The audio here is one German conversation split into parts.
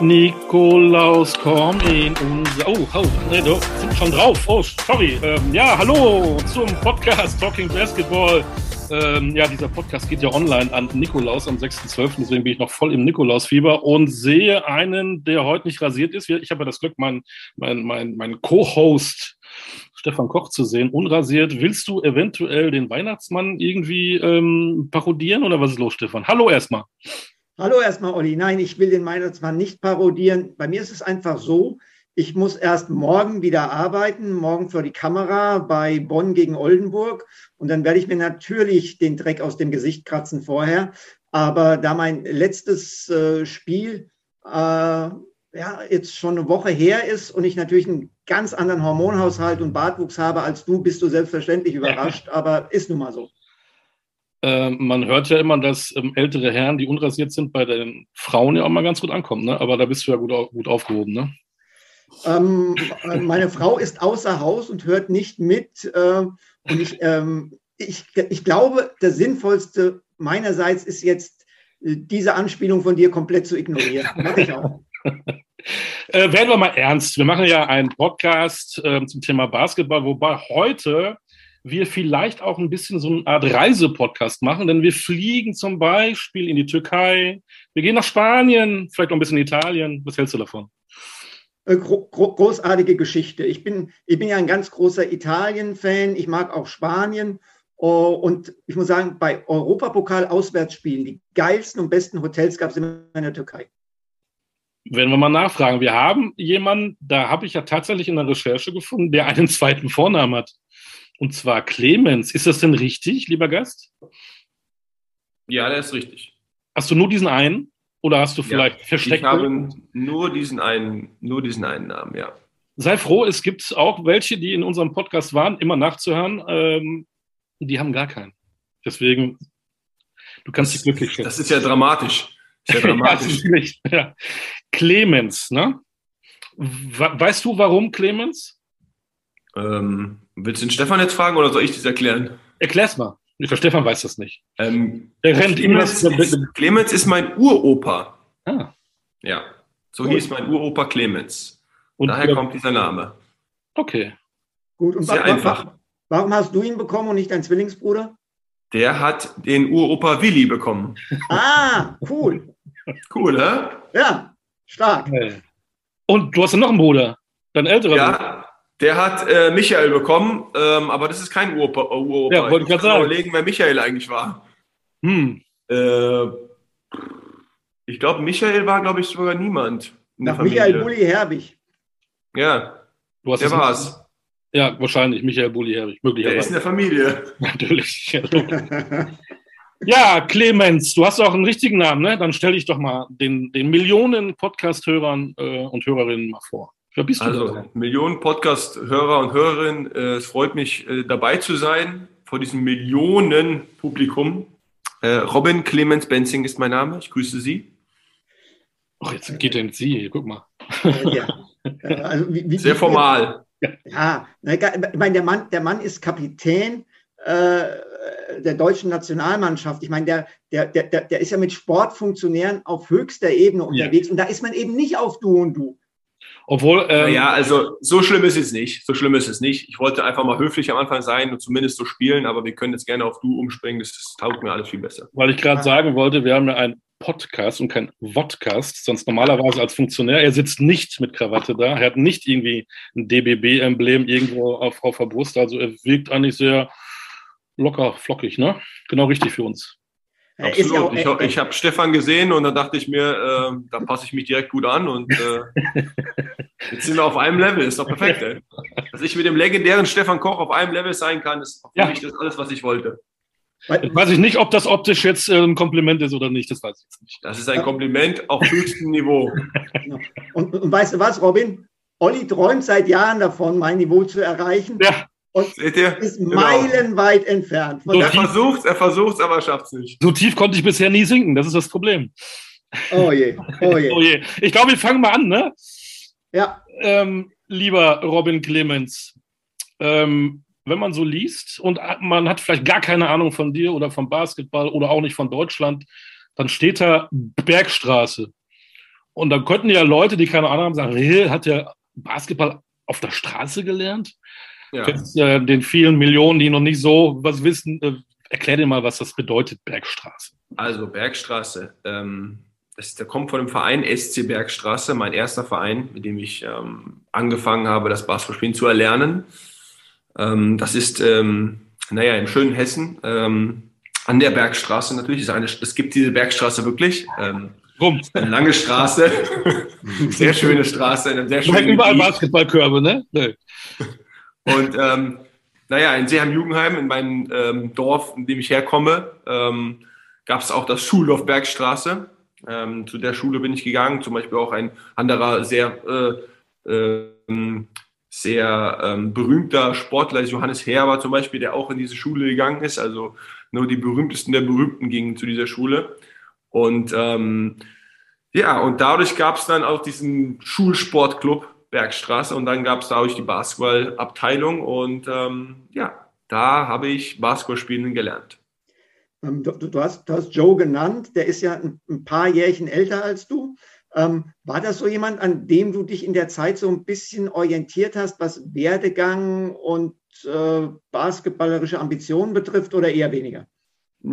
Nikolaus, komm in unser. Oh, oh, nee, du sind schon drauf. Oh, sorry. Ähm, ja, hallo zum Podcast Talking Basketball. Ähm, ja, dieser Podcast geht ja online an Nikolaus am 6.12., deswegen bin ich noch voll im Nikolausfieber und sehe einen, der heute nicht rasiert ist. Ich habe ja das Glück, meinen mein, mein, mein Co-Host Stefan Koch zu sehen, unrasiert. Willst du eventuell den Weihnachtsmann irgendwie ähm, parodieren oder was ist los, Stefan? Hallo erstmal. Hallo erstmal, Olli. Nein, ich will den Weihnachtsmann nicht parodieren. Bei mir ist es einfach so, ich muss erst morgen wieder arbeiten, morgen vor die Kamera bei Bonn gegen Oldenburg. Und dann werde ich mir natürlich den Dreck aus dem Gesicht kratzen vorher. Aber da mein letztes äh, Spiel äh, ja, jetzt schon eine Woche her ist und ich natürlich einen ganz anderen Hormonhaushalt und Bartwuchs habe als du, bist du selbstverständlich überrascht. Aber ist nun mal so. Äh, man hört ja immer, dass ähm, ältere Herren, die unrasiert sind, bei den Frauen ja auch mal ganz gut ankommen. Ne? Aber da bist du ja gut, gut aufgehoben. Ne? Ähm, äh, meine Frau ist außer Haus und hört nicht mit. Äh, und ich, ähm, ich, ich glaube, das Sinnvollste meinerseits ist jetzt, äh, diese Anspielung von dir komplett zu ignorieren. Mache ich auch. äh, werden wir mal ernst. Wir machen ja einen Podcast äh, zum Thema Basketball, wobei heute wir vielleicht auch ein bisschen so eine Art Reisepodcast machen, denn wir fliegen zum Beispiel in die Türkei, wir gehen nach Spanien, vielleicht auch ein bisschen in Italien. Was hältst du davon? Äh, gro großartige Geschichte. Ich bin, ich bin ja ein ganz großer Italien-Fan. Ich mag auch Spanien. Oh, und ich muss sagen, bei Europapokal-Auswärtsspielen, die geilsten und besten Hotels gab es immer in der Türkei. Werden wir mal nachfragen. Wir haben jemanden, da habe ich ja tatsächlich in der Recherche gefunden, der einen zweiten Vornamen hat. Und zwar Clemens. Ist das denn richtig, lieber Gast? Ja, der ist richtig. Hast du nur diesen einen? Oder hast du vielleicht ja, versteckt? Ich habe nur diesen einen, nur diesen einen Namen, ja. Sei froh, es gibt auch welche, die in unserem Podcast waren, immer nachzuhören. Ähm, die haben gar keinen. Deswegen, du kannst dich glücklich schätzen. Das ist ja dramatisch. ist ja dramatisch. ja, ja. Clemens, ne? Weißt du, warum Clemens? Ähm, willst du den Stefan jetzt fragen oder soll ich das erklären? Erklär's mal. Der Stefan weiß das nicht. Ähm, Der rennt Clemens, immer. Ist, Clemens ist mein Uropa. Ah. Ja. So Gut. hieß mein Uropa Clemens. Und Daher kommt dieser Name. Okay. Gut, und Sehr warum, einfach. Warum hast du ihn bekommen und nicht dein Zwillingsbruder? Der hat den Uropa Willi bekommen. Ah, cool. cool, hä? Ja, stark. Und du hast ja noch einen Bruder, dein älterer ja, Bruder. Der hat äh, Michael bekommen, ähm, aber das ist kein Uropa. Uropa. Ja, wollte ich gerade sagen. überlegen, wer Michael eigentlich war. Hm. Äh, ich glaube, Michael war, glaube ich, sogar niemand. Nach Michael Bulli Herbig. Ja, du hast der war's. Ja, wahrscheinlich Michael Bulli Herbig. Möglicherweise. Der ist in der Familie. Natürlich. ja, Clemens, du hast auch einen richtigen Namen, ne? Dann stell dich doch mal den, den Millionen Podcast-Hörern äh, und Hörerinnen mal vor. Wer bist du also, da? Millionen Podcast-Hörer und Hörerinnen. Äh, es freut mich, äh, dabei zu sein vor diesem Millionen-Publikum. Äh, Robin Clemens Benzing ist mein Name. Ich grüße Sie. Ach, jetzt geht er in Sie. Guck mal. Ja. Also, wie, wie, Sehr formal. Ja, ich meine, der Mann, der Mann ist Kapitän äh, der deutschen Nationalmannschaft. Ich meine, der, der, der, der ist ja mit Sportfunktionären auf höchster Ebene unterwegs ja. und da ist man eben nicht auf Du und Du. Obwohl. Ähm, ja, also so schlimm ist es nicht. So schlimm ist es nicht. Ich wollte einfach mal höflich am Anfang sein und zumindest so spielen, aber wir können jetzt gerne auf du umspringen. Das taugt mir alles viel besser. Weil ich gerade sagen wollte, wir haben ja einen Podcast und kein Vodcast, sonst normalerweise als Funktionär. Er sitzt nicht mit Krawatte da. Er hat nicht irgendwie ein DBB-Emblem irgendwo auf, auf der Brust. Also er wirkt eigentlich sehr locker, flockig, ne? Genau richtig für uns. Absolut. Auch, ich, ich habe Stefan gesehen und da dachte ich mir, äh, da passe ich mich direkt gut an und äh, jetzt sind wir auf einem Level. Ist doch perfekt, ey. Dass ich mit dem legendären Stefan Koch auf einem Level sein kann, ist für ja. mich das alles, was ich wollte. Weiß ich nicht, ob das optisch jetzt äh, ein Kompliment ist oder nicht. Das weiß ich jetzt nicht. Das ist ein Kompliment auf höchstem Niveau. Und, und weißt du was, Robin? Olli träumt seit Jahren davon, mein Niveau zu erreichen. Ja. Und Seht ihr? ist genau. meilenweit entfernt. So er versucht er versucht aber schafft es nicht. So tief konnte ich bisher nie sinken, das ist das Problem. Oh je, oh je. oh je. Ich glaube, wir fangen mal an, ne? Ja. Ähm, lieber Robin Clemens, ähm, wenn man so liest und man hat vielleicht gar keine Ahnung von dir oder vom Basketball oder auch nicht von Deutschland, dann steht da Bergstraße. Und dann könnten ja Leute, die keine Ahnung haben, sagen, hey, hat der Basketball auf der Straße gelernt? Ja. Jetzt, äh, den vielen Millionen, die noch nicht so was wissen, äh, erklär dir mal, was das bedeutet, Bergstraße. Also Bergstraße, ähm, das, der kommt von dem Verein SC Bergstraße, mein erster Verein, mit dem ich ähm, angefangen habe, das Basketballspielen zu erlernen. Ähm, das ist, ähm, naja, im schönen Hessen, ähm, an der Bergstraße natürlich. Eine, es gibt diese Bergstraße wirklich. Ähm, Rum. Eine lange Straße, sehr schöne Straße, in einem sehr schönen überall. Basketballkörbe, ne? Nee. Und ähm, naja, in Seeheim-Jugendheim, in meinem ähm, Dorf, in dem ich herkomme, ähm, gab es auch das Schuldorf Bergstraße. Ähm, zu der Schule bin ich gegangen, zum Beispiel auch ein anderer sehr, äh, äh, sehr ähm, berühmter Sportler, Johannes Herber zum Beispiel, der auch in diese Schule gegangen ist. Also nur die berühmtesten der Berühmten gingen zu dieser Schule. Und ähm, ja, und dadurch gab es dann auch diesen Schulsportclub Bergstraße und dann gab es dadurch die Basketballabteilung und ähm, ja, da habe ich Basketballspielen gelernt. Ähm, du, du, hast, du, hast, Joe genannt, der ist ja ein, ein paar Jährchen älter als du. Ähm, war das so jemand, an dem du dich in der Zeit so ein bisschen orientiert hast, was Werdegang und äh, basketballerische Ambitionen betrifft oder eher weniger?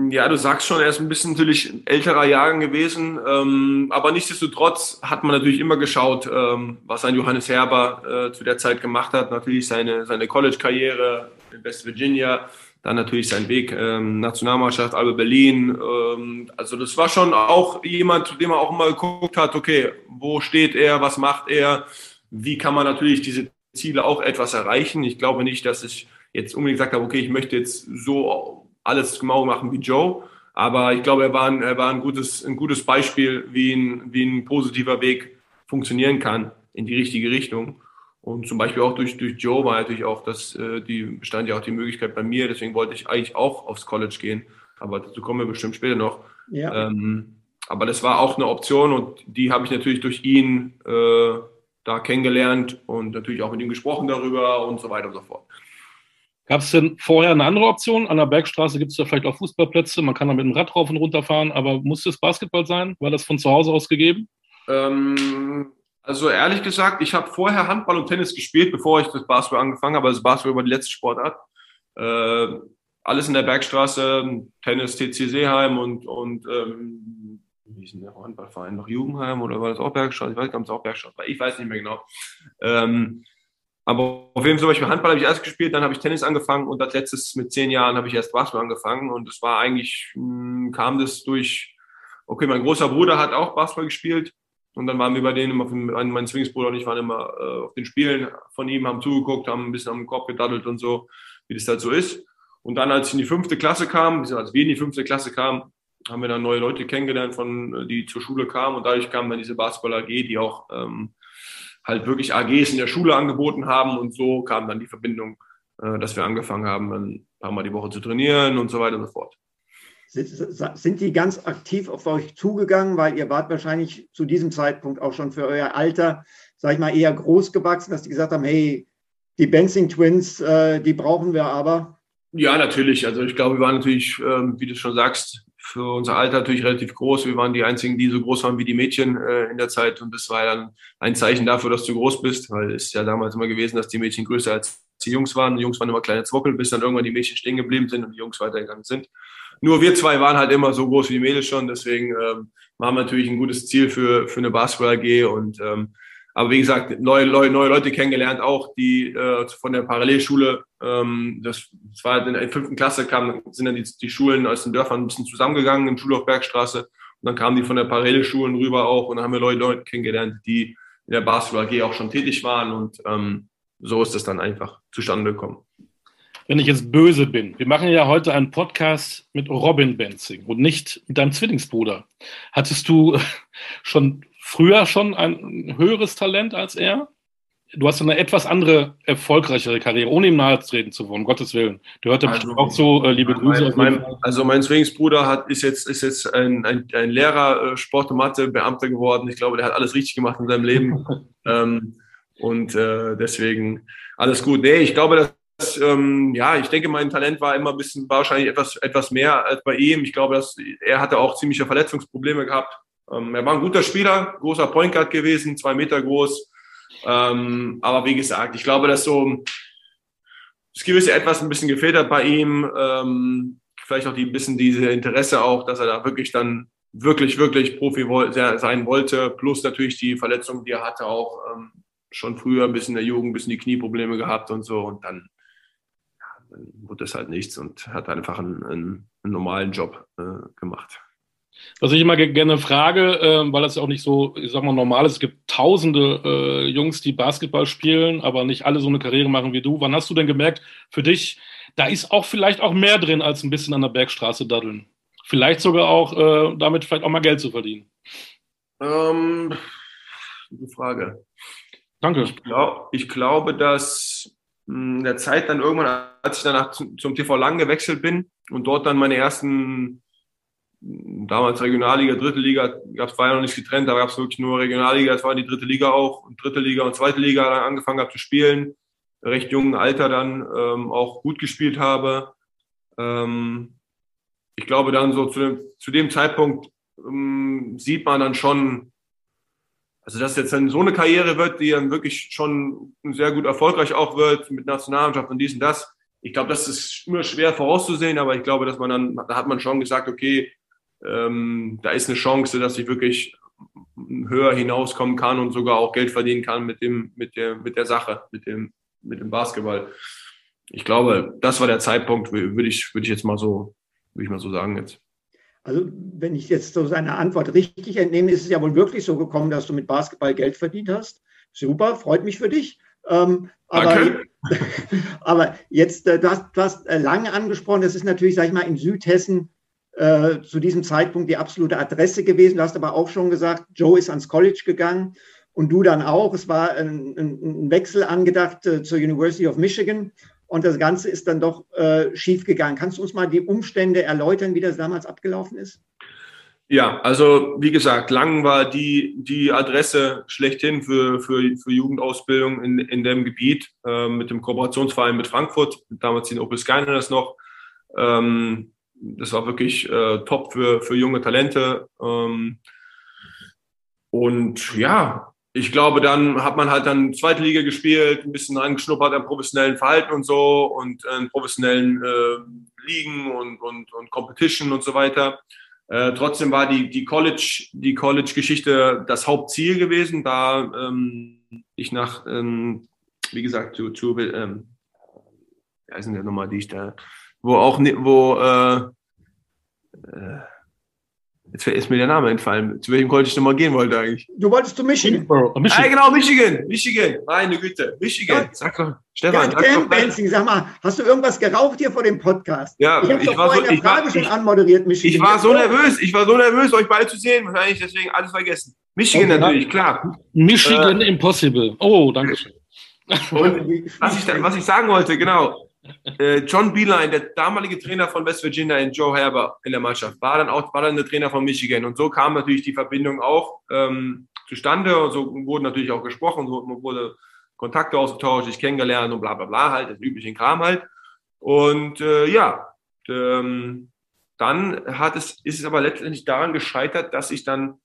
Ja, du sagst schon, er ist ein bisschen natürlich älterer Jahrgang gewesen, ähm, aber nichtsdestotrotz hat man natürlich immer geschaut, ähm, was ein Johannes Herber äh, zu der Zeit gemacht hat. Natürlich seine, seine College-Karriere in West Virginia, dann natürlich sein Weg ähm, Nationalmannschaft, Albe Berlin. Ähm, also das war schon auch jemand, zu dem man auch immer geguckt hat, okay, wo steht er, was macht er, wie kann man natürlich diese Ziele auch etwas erreichen. Ich glaube nicht, dass ich jetzt unbedingt gesagt habe, okay, ich möchte jetzt so alles genau machen wie Joe. Aber ich glaube, er war ein, er war ein, gutes, ein gutes Beispiel, wie ein, wie ein positiver Weg funktionieren kann in die richtige Richtung. Und zum Beispiel auch durch, durch Joe war natürlich auch, dass äh, die bestand ja auch die Möglichkeit bei mir. Deswegen wollte ich eigentlich auch aufs College gehen. Aber dazu kommen wir bestimmt später noch. Ja. Ähm, aber das war auch eine Option und die habe ich natürlich durch ihn äh, da kennengelernt und natürlich auch mit ihm gesprochen darüber und so weiter und so fort. Gab es denn vorher eine andere Option? An der Bergstraße gibt es ja vielleicht auch Fußballplätze, man kann da mit dem Rad rauf und runter fahren, aber musste es Basketball sein? War das von zu Hause aus gegeben? Ähm, also ehrlich gesagt, ich habe vorher Handball und Tennis gespielt, bevor ich das Basketball angefangen habe. Also Basketball war die letzte Sportart. Äh, alles in der Bergstraße, Tennis TC Seeheim und, und ähm, wie ist denn der Handballverein? Noch Jugendheim oder war das auch Bergstraße? Ich weiß nicht, ob es auch Bergstraße war. Ich weiß nicht mehr genau. Ähm, aber auf jeden Fall zum Beispiel Handball habe ich erst gespielt, dann habe ich Tennis angefangen und als letztes mit zehn Jahren habe ich erst Basketball angefangen und es war eigentlich, mh, hm, kam das durch, okay, mein großer Bruder hat auch Basketball gespielt und dann waren wir bei denen immer, mein Zwillingsbruder und ich waren immer äh, auf den Spielen von ihm, haben zugeguckt, haben ein bisschen am Kopf gedaddelt und so, wie das halt so ist. Und dann, als ich in die fünfte Klasse kam, als wir in die fünfte Klasse kamen, haben wir dann neue Leute kennengelernt, von, die zur Schule kamen und dadurch kam dann diese Basketball AG, die auch ähm, halt wirklich AGs in der Schule angeboten haben und so kam dann die Verbindung, äh, dass wir angefangen haben, ein paar Mal die Woche zu trainieren und so weiter und so fort. Sind die ganz aktiv auf euch zugegangen, weil ihr wart wahrscheinlich zu diesem Zeitpunkt auch schon für euer Alter, sag ich mal, eher groß gewachsen, dass die gesagt haben, hey, die Benzing Twins, äh, die brauchen wir aber? Ja, natürlich. Also ich glaube, wir waren natürlich, ähm, wie du schon sagst, für unser Alter natürlich relativ groß. Wir waren die einzigen, die so groß waren wie die Mädchen äh, in der Zeit. Und das war dann ein Zeichen dafür, dass du groß bist, weil es ja damals immer gewesen, dass die Mädchen größer als die Jungs waren. Die Jungs waren immer kleine Zwockel, bis dann irgendwann die Mädchen stehen geblieben sind und die Jungs weitergegangen sind. Nur wir zwei waren halt immer so groß wie die Mädels schon. Deswegen ähm, waren wir natürlich ein gutes Ziel für, für eine Basketball AG und ähm, aber wie gesagt, neue, neue, neue Leute kennengelernt, auch die äh, von der Parallelschule. Ähm, das, das war in der fünften Klasse, kamen, sind dann die, die Schulen aus den Dörfern ein bisschen zusammengegangen im Schulhof Bergstraße. Und dann kamen die von der Parallelschulen rüber auch und dann haben wir Leute, Leute kennengelernt, die in der Basketball AG auch schon tätig waren. Und ähm, so ist das dann einfach zustande gekommen. Wenn ich jetzt böse bin, wir machen ja heute einen Podcast mit Robin Benzing und nicht mit deinem Zwillingsbruder. Hattest du schon früher schon ein höheres Talent als er? Du hast eine etwas andere, erfolgreichere Karriere, ohne ihm nahe treten zu wollen, um Gottes Willen. Du hörte also, auch so, äh, liebe Grüße. Mein, mein, also mein Zwillingsbruder hat, ist jetzt, ist jetzt ein, ein, ein Lehrer, äh, Sport und Mathe, Beamter geworden. Ich glaube, der hat alles richtig gemacht in seinem Leben. ähm, und äh, deswegen alles gut. Nee, ich glaube, dass ähm, ja, ich denke, mein Talent war immer ein bisschen wahrscheinlich etwas, etwas mehr als bei ihm. Ich glaube, dass er hatte auch ziemliche Verletzungsprobleme gehabt Ähm, er war ein guter Spieler, großer Point Guard gewesen, zwei Meter groß. Ähm, aber wie gesagt, ich glaube, dass so das gewisse etwas ein bisschen gefehlt hat bei ihm. Ähm, vielleicht auch die, ein bisschen diese Interesse auch, dass er da wirklich dann wirklich, wirklich Profi sein wollte. Plus natürlich die Verletzung, die er hatte, auch ähm, schon früher ein bisschen in der Jugend, ein bisschen die Knieprobleme gehabt und so. Und dann, ja, dann wurde es halt nichts und hat einfach einen, einen, einen normalen Job äh, gemacht. Was ich immer gerne frage, äh, weil das ja auch nicht so, ich sag mal, normal ist, es gibt tausende äh, Jungs, die Basketball spielen, aber nicht alle so eine Karriere machen wie du. Wann hast du denn gemerkt, für dich, da ist auch vielleicht auch mehr drin, als ein bisschen an der Bergstraße daddeln? Vielleicht sogar auch äh, damit vielleicht auch mal Geld zu verdienen. Ähm, gute Frage. Danke. Ich, glaub, ich glaube, dass hm, in der Zeit dann irgendwann, als ich danach zum, zum TV Lang gewechselt bin und dort dann meine ersten damals Regionalliga, dritte Liga, gab es ja noch nicht getrennt, da gab es wirklich nur Regionalliga, es war die dritte Liga auch und dritte Liga und zweite Liga dann angefangen habe zu spielen, recht jungen Alter dann ähm, auch gut gespielt habe. Ähm, ich glaube dann so zu dem, zu dem Zeitpunkt ähm, sieht man dann schon, also dass jetzt dann so eine Karriere wird, die dann wirklich schon sehr gut erfolgreich auch wird mit Nationalmannschaft und dies und das. Ich glaube, das ist immer schwer vorauszusehen, aber ich glaube, dass man dann, da hat man schon gesagt, okay, ähm, da ist eine Chance, dass ich wirklich höher hinauskommen kann und sogar auch Geld verdienen kann mit dem, mit der, mit der Sache, mit dem, mit dem Basketball. Ich glaube, das war der Zeitpunkt, würde ich, würde ich jetzt mal so, würde ich mal so sagen jetzt. Also, wenn ich jetzt so seine Antwort richtig entnehme, ist es ja wohl wirklich so gekommen, dass du mit Basketball Geld verdient hast. Super, freut mich für dich. Ähm, aber, aber jetzt, äh, du hast, du hast äh, lange angesprochen, das ist natürlich, sag ich mal, in Südhessen äh, zu diesem Zeitpunkt die absolute Adresse gewesen. Du hast aber auch schon gesagt, Joe ist ans College gegangen und du dann auch. Es war ein, ein Wechsel angedacht äh, zur University of Michigan und das Ganze ist dann doch äh, schief gegangen. Kannst du uns mal die Umstände erläutern, wie das damals abgelaufen ist? Ja, also wie gesagt, Langen war die, die Adresse schlechthin für, für, für Jugendausbildung in, in dem Gebiet äh, mit dem Kooperationsverein mit Frankfurt, damals in Opel Skyliners noch. Ähm, das war wirklich äh, top für, für junge Talente. Ähm, und ja, ich glaube, dann hat man halt dann zweite Liga gespielt, ein bisschen angeschnuppert am professionellen Verhalten und so und äh, professionellen äh, Ligen und, und, und Competition und so weiter. Äh, trotzdem war die, die College, die College-Geschichte das Hauptziel gewesen, da ähm, ich nach, ähm, wie gesagt, zu, zu ähm, wie heißen der nochmal, die ich da wo auch, wo, äh, äh, jetzt ist mir der Name entfallen, zu welchem College ich nochmal gehen wollte eigentlich. Du wolltest zu Michigan. Michigan. Ah, genau, Michigan, Michigan, meine Güte, Michigan. Sag doch, Stefan. Ja, sag doch sag mal, hast du irgendwas geraucht hier vor dem Podcast? Ja, ich habe doch war so, Frage war, schon anmoderiert, Michigan. Ich war so nervös, ich war so nervös, euch beide zu sehen, wahrscheinlich deswegen alles vergessen. Michigan okay, natürlich, klar. Michigan äh, Impossible. Oh, danke schön. Und was ich, was ich sagen wollte, genau, John Beeline, der damalige Trainer von West Virginia in Joe Herber in der Mannschaft, war dann auch war dann der Trainer von Michigan. Und so kam natürlich die Verbindung auch ähm, zustande. Und so wurde natürlich auch gesprochen, so wurde Kontakte ausgetauscht, ich kennengelernt und bla bla bla, halt, das übliche Kram halt. Und äh, ja, ähm, dann hat es, ist es aber letztendlich daran gescheitert, dass ich dann,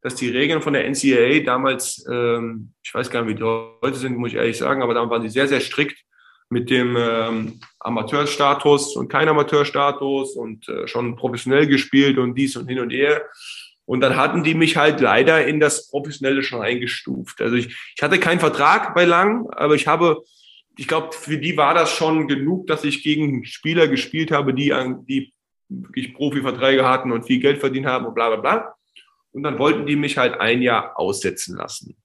dass die Regeln von der NCAA damals, ähm, ich weiß gar nicht, wie die heute sind, muss ich ehrlich sagen, aber damals waren sie sehr, sehr strikt mit dem ähm, Amateurstatus und kein Amateurstatus und äh, schon professionell gespielt und dies und hin und her. Und dann hatten die mich halt leider in das Professionelle schon eingestuft. Also ich, ich hatte keinen Vertrag bei Lang, aber ich habe, ich glaube, für die war das schon genug, dass ich gegen Spieler gespielt habe, die, die wirklich Profiverträge hatten und viel Geld verdient haben und bla bla bla. Und dann wollten die mich halt ein Jahr aussetzen lassen.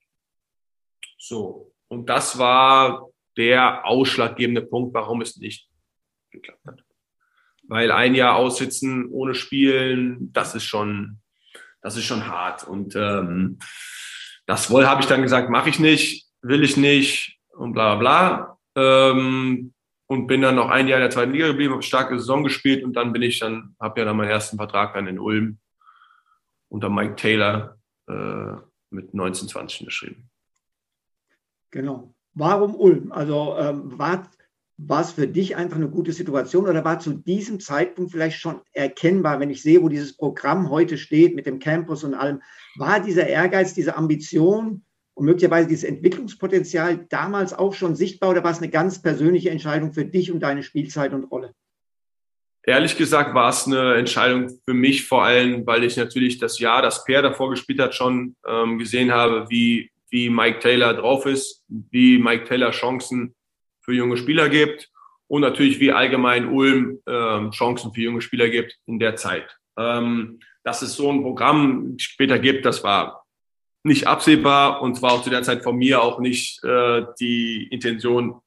So. Und das war der ausschlaggebende Punkt, warum es nicht geklappt hat. Weil ein Jahr aussitzen ohne Spielen, das ist schon, das ist schon hart. Und ähm, das wohl habe ich dann gesagt, mache ich nicht, will ich nicht und bla bla bla. Ähm, und bin dann noch ein Jahr in der zweiten Liga geblieben, habe starke Saison gespielt und dann bin ich dann, habe ja dann meinen ersten Vertrag dann in Ulm unter Mike Taylor äh, mit 19, 20 geschrieben. Genau. Warum Ulm? Also ähm, war war es für dich einfach eine gute Situation oder war zu diesem Zeitpunkt vielleicht schon erkennbar, wenn ich sehe, wo dieses Programm heute steht mit dem Campus und allem, war dieser Ehrgeiz, diese Ambition und möglicherweise dieses Entwicklungspotenzial damals auch schon sichtbar oder war es eine ganz persönliche Entscheidung für dich und deine Spielzeit und Rolle? Ehrlich gesagt war es eine Entscheidung für mich vor allem, weil ich natürlich das Jahr, das Per davor gespielt hat, schon ähm, gesehen habe, wie, wie Mike Taylor drauf ist, wie Mike Taylor Chancen für junge Spieler gibt und natürlich wie allgemein Ulm ähm, Chancen für junge Spieler gibt in der Zeit. Ähm, dass es so ein Programm später gibt, das war nicht absehbar und zwar auch zu der Zeit von mir auch nicht äh, die Intention,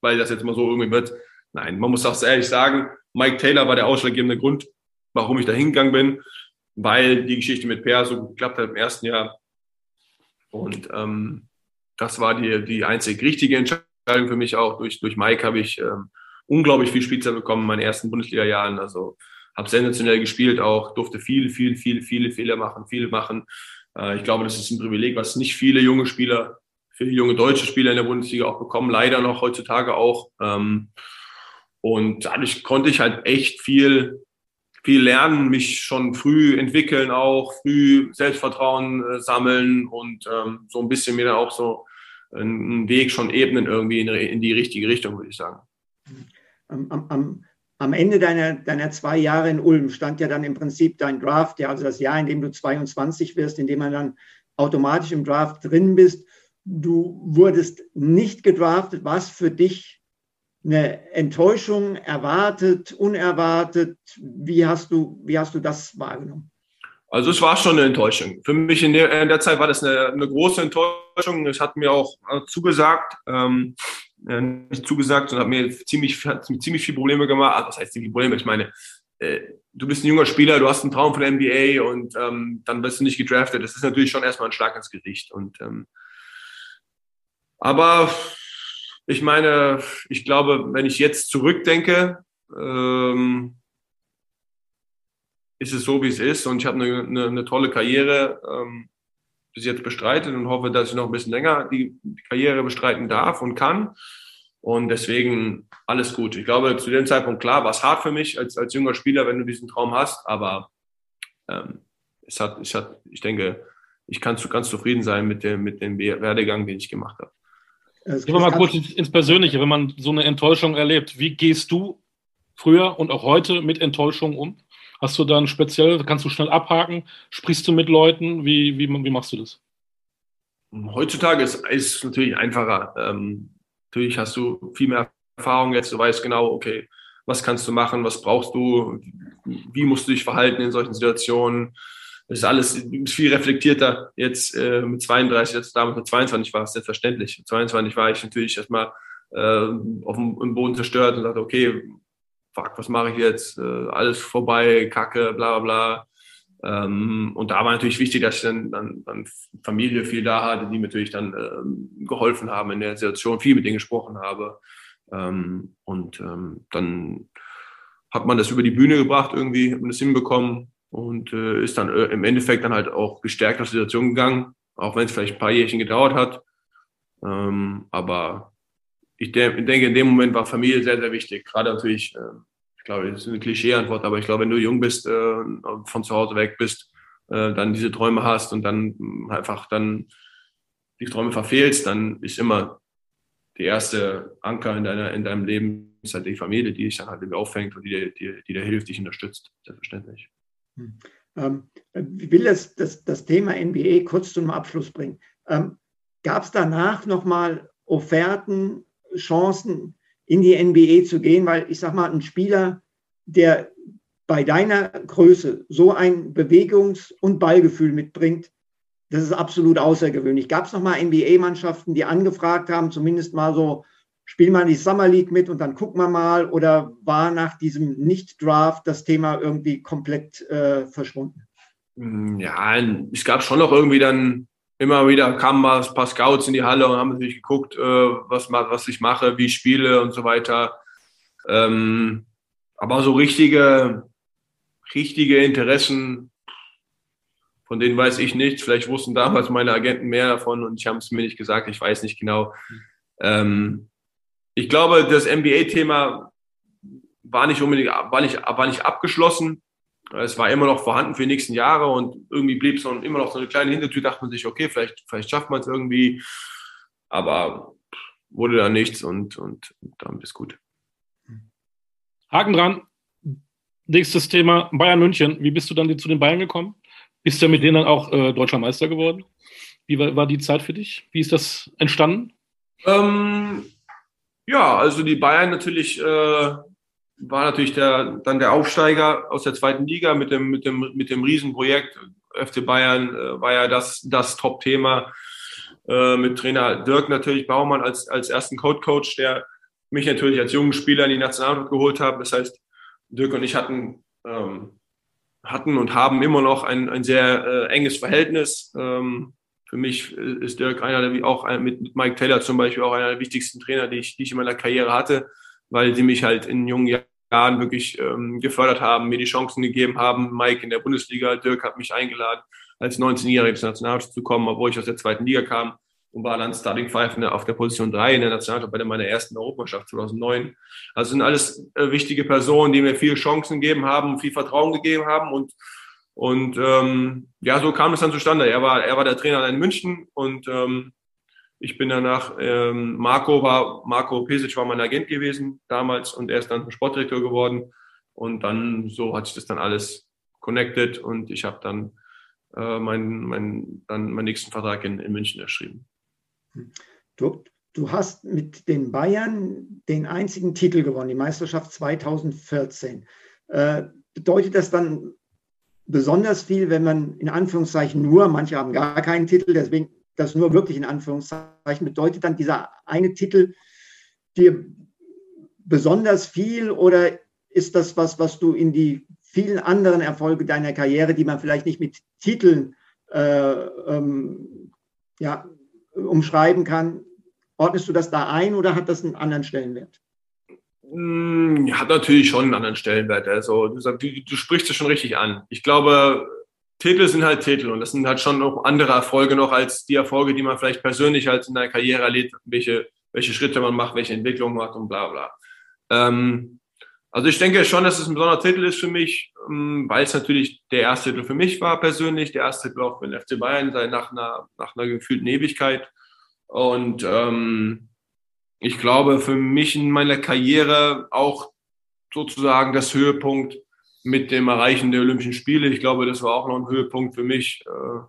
weil das jetzt mal so irgendwie wird. Nein, man muss auch ehrlich sagen, Mike Taylor war der ausschlaggebende Grund, warum ich da hingegangen bin, weil die Geschichte mit Per so geklappt hat im ersten Jahr. Und ähm, das war die, die einzig richtige Entscheidung für mich auch. Durch, durch Mike habe ich ähm, unglaublich viel Spielzeit bekommen in meinen ersten Bundesliga-Jahren. Also habe sensationell gespielt auch, durfte viel, viel, viel, viele Fehler machen, viele machen. Äh, ich glaube, das ist ein Privileg, was nicht viele junge Spieler, viele junge deutsche Spieler in der Bundesliga auch bekommen, leider noch heutzutage auch. Ähm, und dadurch konnte ich halt echt viel, viel lernen, mich schon früh entwickeln, auch früh Selbstvertrauen äh, sammeln und ähm, so ein bisschen mir dann auch so einen Weg schon ebnen irgendwie in, in die richtige Richtung, würde ich sagen. Am, am, am Ende deiner, deiner zwei Jahre in Ulm stand ja dann im Prinzip dein Draft, ja, also das Jahr, in dem du 22 wirst, in dem man dann automatisch im Draft drin bist. Du wurdest nicht gedraftet. Was für dich eine Enttäuschung, erwartet, unerwartet? Wie hast du, wie hast du das wahrgenommen? Also es war schon eine Enttäuschung. Für mich in der, in der Zeit war das eine, eine große Enttäuschung. Es hat mir auch äh, zugesagt, ähm, äh, nicht zugesagt, sondern hat mir ziemlich, hat ziemlich viele Probleme gemacht. Also, was heißt ziemlich Probleme? Ich meine, äh, du bist ein junger Spieler, du hast einen Traum von der NBA und ähm, dann wirst du nicht gedraftet. Das ist natürlich schon erstmal ein Schlag ins Gesicht. Und ähm, aber ich meine, ich glaube, wenn ich jetzt zurückdenke, ähm, ist es so, wie es ist. Und ich habe eine, eine, eine tolle Karriere ähm, bis jetzt bestreitet und hoffe, dass ich noch ein bisschen länger die, die Karriere bestreiten darf und kann. Und deswegen alles gut. Ich glaube, zu dem Zeitpunkt, klar, war es hart für mich als, als junger Spieler, wenn du diesen Traum hast, aber ähm, es hat, es hat, ich denke, ich kann zu, ganz zufrieden sein mit dem, mit dem Werdegang, den ich gemacht habe. Gehen wir mal kurz ins Persönliche, wenn man so eine Enttäuschung erlebt. Wie gehst du früher und auch heute mit Enttäuschung um? Hast du dann speziell, kannst du schnell abhaken? Sprichst du mit Leuten? Wie, wie, wie machst du das? Heutzutage ist es natürlich einfacher. Ähm, natürlich hast du viel mehr Erfahrung jetzt. Du weißt genau, okay, was kannst du machen? Was brauchst du? Wie musst du dich verhalten in solchen Situationen? Das ist alles viel reflektierter jetzt äh, mit 32, als damals mit 22 war es selbstverständlich. Mit 22 war ich natürlich erstmal äh, auf dem, Boden zerstört und dachte, okay, fuck, was mache ich jetzt? Äh, alles vorbei, Kacke, bla bla bla. Ähm, und da war natürlich wichtig, dass ich dann, dann, dann Familie viel da hatte, die mir natürlich dann ähm, geholfen haben in der Situation, viel mit denen gesprochen habe. Ähm, und ähm, dann hat man das über die Bühne gebracht, irgendwie, hat man das hinbekommen und äh, ist dann äh, im Endeffekt dann halt auch gestärkt aus der Situation gegangen, auch wenn es vielleicht ein paar Jährchen gedauert hat. Ähm, aber ich de denke, in dem Moment war Familie sehr, sehr wichtig. Gerade natürlich, äh, ich glaube, das ist eine Klischee-Antwort, aber ich glaube, wenn du jung bist, äh, von zu Hause weg bist, äh, dann diese Träume hast und dann einfach dann die Träume verfehlst, dann ist immer die erste Anker in, deiner, in deinem Leben ist halt die Familie, die dich dann halt auffängt und die dir, die, die dir hilft, dich unterstützt, selbstverständlich. Hm. Ähm, ich will das, das, das Thema NBA kurz zum Abschluss bringen. Ähm, Gab es danach nochmal Offerten Chancen, in die NBA zu gehen, weil ich sage mal, ein Spieler, der bei deiner Größe so ein Bewegungs- und Ballgefühl mitbringt, das ist absolut außergewöhnlich. Gab es noch mal NBA-Mannschaften, die angefragt haben, zumindest mal so, spiel mal in die Summer League mit und dann gucken wir mal, oder war nach diesem Nicht-Draft das Thema irgendwie komplett äh, verschwunden? Ja, es gab schon noch irgendwie dann immer wieder kamen mal ein paar Scouts in die Halle und haben natürlich geguckt, äh, was, was ich mache, wie ich spiele und so weiter. Ähm, aber so richtige, richtige Interessen, von denen weiß ich nichts. Vielleicht wussten damals meine Agenten mehr davon und ich habe es mir nicht gesagt. Ich weiß nicht genau. Ähm, ich glaube, das NBA-Thema war nicht unbedingt, war nicht, war nicht abgeschlossen. Es war immer noch vorhanden für die nächsten Jahre und irgendwie blieb es immer noch so eine kleine Hintertür, dachte man sich, okay, vielleicht, vielleicht schafft man es irgendwie, aber wurde da nichts und, und dann ist gut. Haken dran. Nächstes Thema, Bayern München. Wie bist du dann zu den Bayern gekommen? Bist du mit denen dann auch äh, deutscher Meister geworden? Wie war, war, die Zeit für dich? Wie ist das entstanden? Ähm, ja, also die Bayern natürlich äh, war natürlich der, dann der Aufsteiger aus der zweiten Liga mit dem, mit dem, mit dem Riesenprojekt. FC Bayern äh, war ja das, das Top-Thema äh, mit Trainer Dirk natürlich Baumann als, als ersten Code-Coach, der mich natürlich als jungen Spieler in die Nationalmannschaft geholt hat. Das heißt, Dirk und ich hatten, ähm, hatten und haben immer noch ein, ein sehr äh, enges Verhältnis. Ähm, für mich ist Dirk einer der, auch mit Mike Taylor zum Beispiel, auch einer der wichtigsten Trainer, die ich, die ich in meiner Karriere hatte weil sie mich halt in jungen Jahren wirklich ähm, gefördert haben, mir die Chancen gegeben haben. Mike in der Bundesliga, Dirk hat mich eingeladen, als 19-Jähriger ins Nationalmannschaft zu kommen, obwohl ich aus der zweiten Liga kam und war dann Starting Five auf der Position 3 in der Nationalmannschaft bei meiner ersten Europameisterschaft 2009. Also sind alles äh, wichtige Personen, die mir viele Chancen gegeben haben, viel Vertrauen gegeben haben und und ähm, ja, so kam es dann zustande. Er war, er war der Trainer in München und ähm, ich bin danach, ähm, Marco war, Marco Pesic war mein Agent gewesen damals und er ist dann Sportdirektor geworden. Und dann, so hat sich das dann alles connected und ich habe dann äh, meinen mein, dann meinen nächsten Vertrag in, in München erschrieben. Du, du hast mit den Bayern den einzigen Titel gewonnen, die Meisterschaft 2014. Äh, bedeutet das dann besonders viel, wenn man in Anführungszeichen nur, manche haben gar keinen Titel, deswegen das nur wirklich in Anführungszeichen bedeutet dann dieser eine Titel dir besonders viel oder ist das was, was du in die vielen anderen Erfolge deiner Karriere, die man vielleicht nicht mit Titeln äh, ähm, ja, umschreiben kann, ordnest du das da ein oder hat das einen anderen Stellenwert? Hm, hat natürlich schon einen anderen Stellenwert. Also du, du, du sprichst es schon richtig an. Ich glaube, Titel sind halt Titel und das sind halt schon noch andere Erfolge noch als die Erfolge, die man vielleicht persönlich halt in der Karriere erlebt, welche, welche Schritte man macht, welche Entwicklung macht und bla bla. Ähm, also ich denke schon, dass es ein besonderer Titel ist für mich, ähm, weil es natürlich der erste Titel für mich war persönlich, der erste Titel auch für den FC Bayern nach einer, nach einer gefühlten Ewigkeit. Und ähm, ich glaube, für mich in meiner Karriere auch sozusagen das Höhepunkt mit dem Erreichen der Olympischen Spiele. Ich glaube, das war auch noch ein Höhepunkt für mich, äh,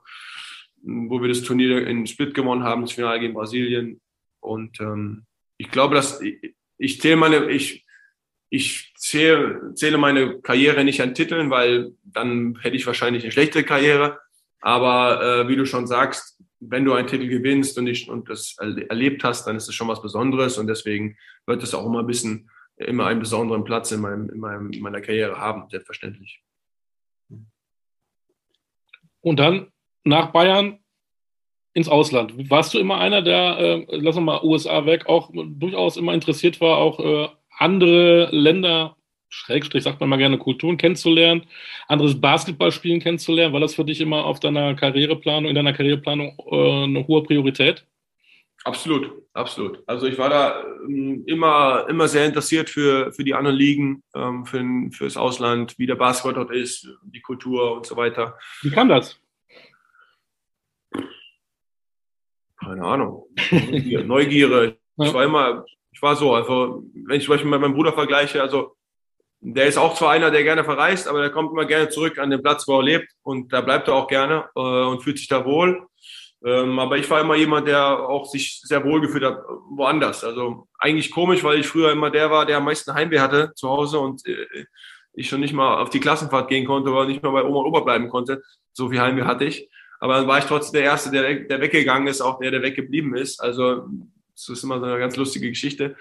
wo wir das Turnier in Split gewonnen haben, das Finale gegen Brasilien. Und ähm, ich glaube, dass ich, ich zähle meine, ich, ich zähle, zähle meine Karriere nicht an Titeln, weil dann hätte ich wahrscheinlich eine schlechte Karriere. Aber äh, wie du schon sagst, wenn du einen Titel gewinnst und, ich, und das erlebt hast, dann ist es schon was Besonderes und deswegen wird es auch immer ein bisschen immer einen besonderen Platz in, meinem, in, meinem, in meiner Karriere haben, selbstverständlich. Und dann nach Bayern ins Ausland. Warst du immer einer, der, äh, lass mal USA weg, auch durchaus immer interessiert war, auch äh, andere Länder, Schrägstrich sagt man mal gerne, Kulturen kennenzulernen, anderes Basketballspielen kennenzulernen? War das für dich immer auf deiner Karriereplanung, in deiner Karriereplanung äh, eine hohe Priorität? Absolut, absolut. Also ich war da ähm, immer, immer sehr interessiert für, für die anderen Ligen, ähm, für, fürs Ausland, wie der Basketball dort ist, die Kultur und so weiter. Wie kam das? Keine Ahnung. Neugier, Neugierde. Ich war immer, ich war so, also wenn ich zum Beispiel mit meinem Bruder vergleiche, also der ist auch zwar einer, der gerne verreist, aber der kommt immer gerne zurück an den Platz, wo er lebt und da bleibt er auch gerne äh, und fühlt sich da wohl. Ähm, aber ich war immer jemand, der auch sich sehr wohl gefühlt hat woanders. Also eigentlich komisch, weil ich früher immer der war, der am meisten Heimweh hatte zu Hause und äh, ich schon nicht mal auf die Klassenfahrt gehen konnte oder nicht mal bei Oma und Opa bleiben konnte. So viel Heimweh hatte ich. Aber dann war ich trotzdem der Erste, der, der weggegangen ist, auch der, der weggeblieben ist. Also das ist immer so eine ganz lustige Geschichte.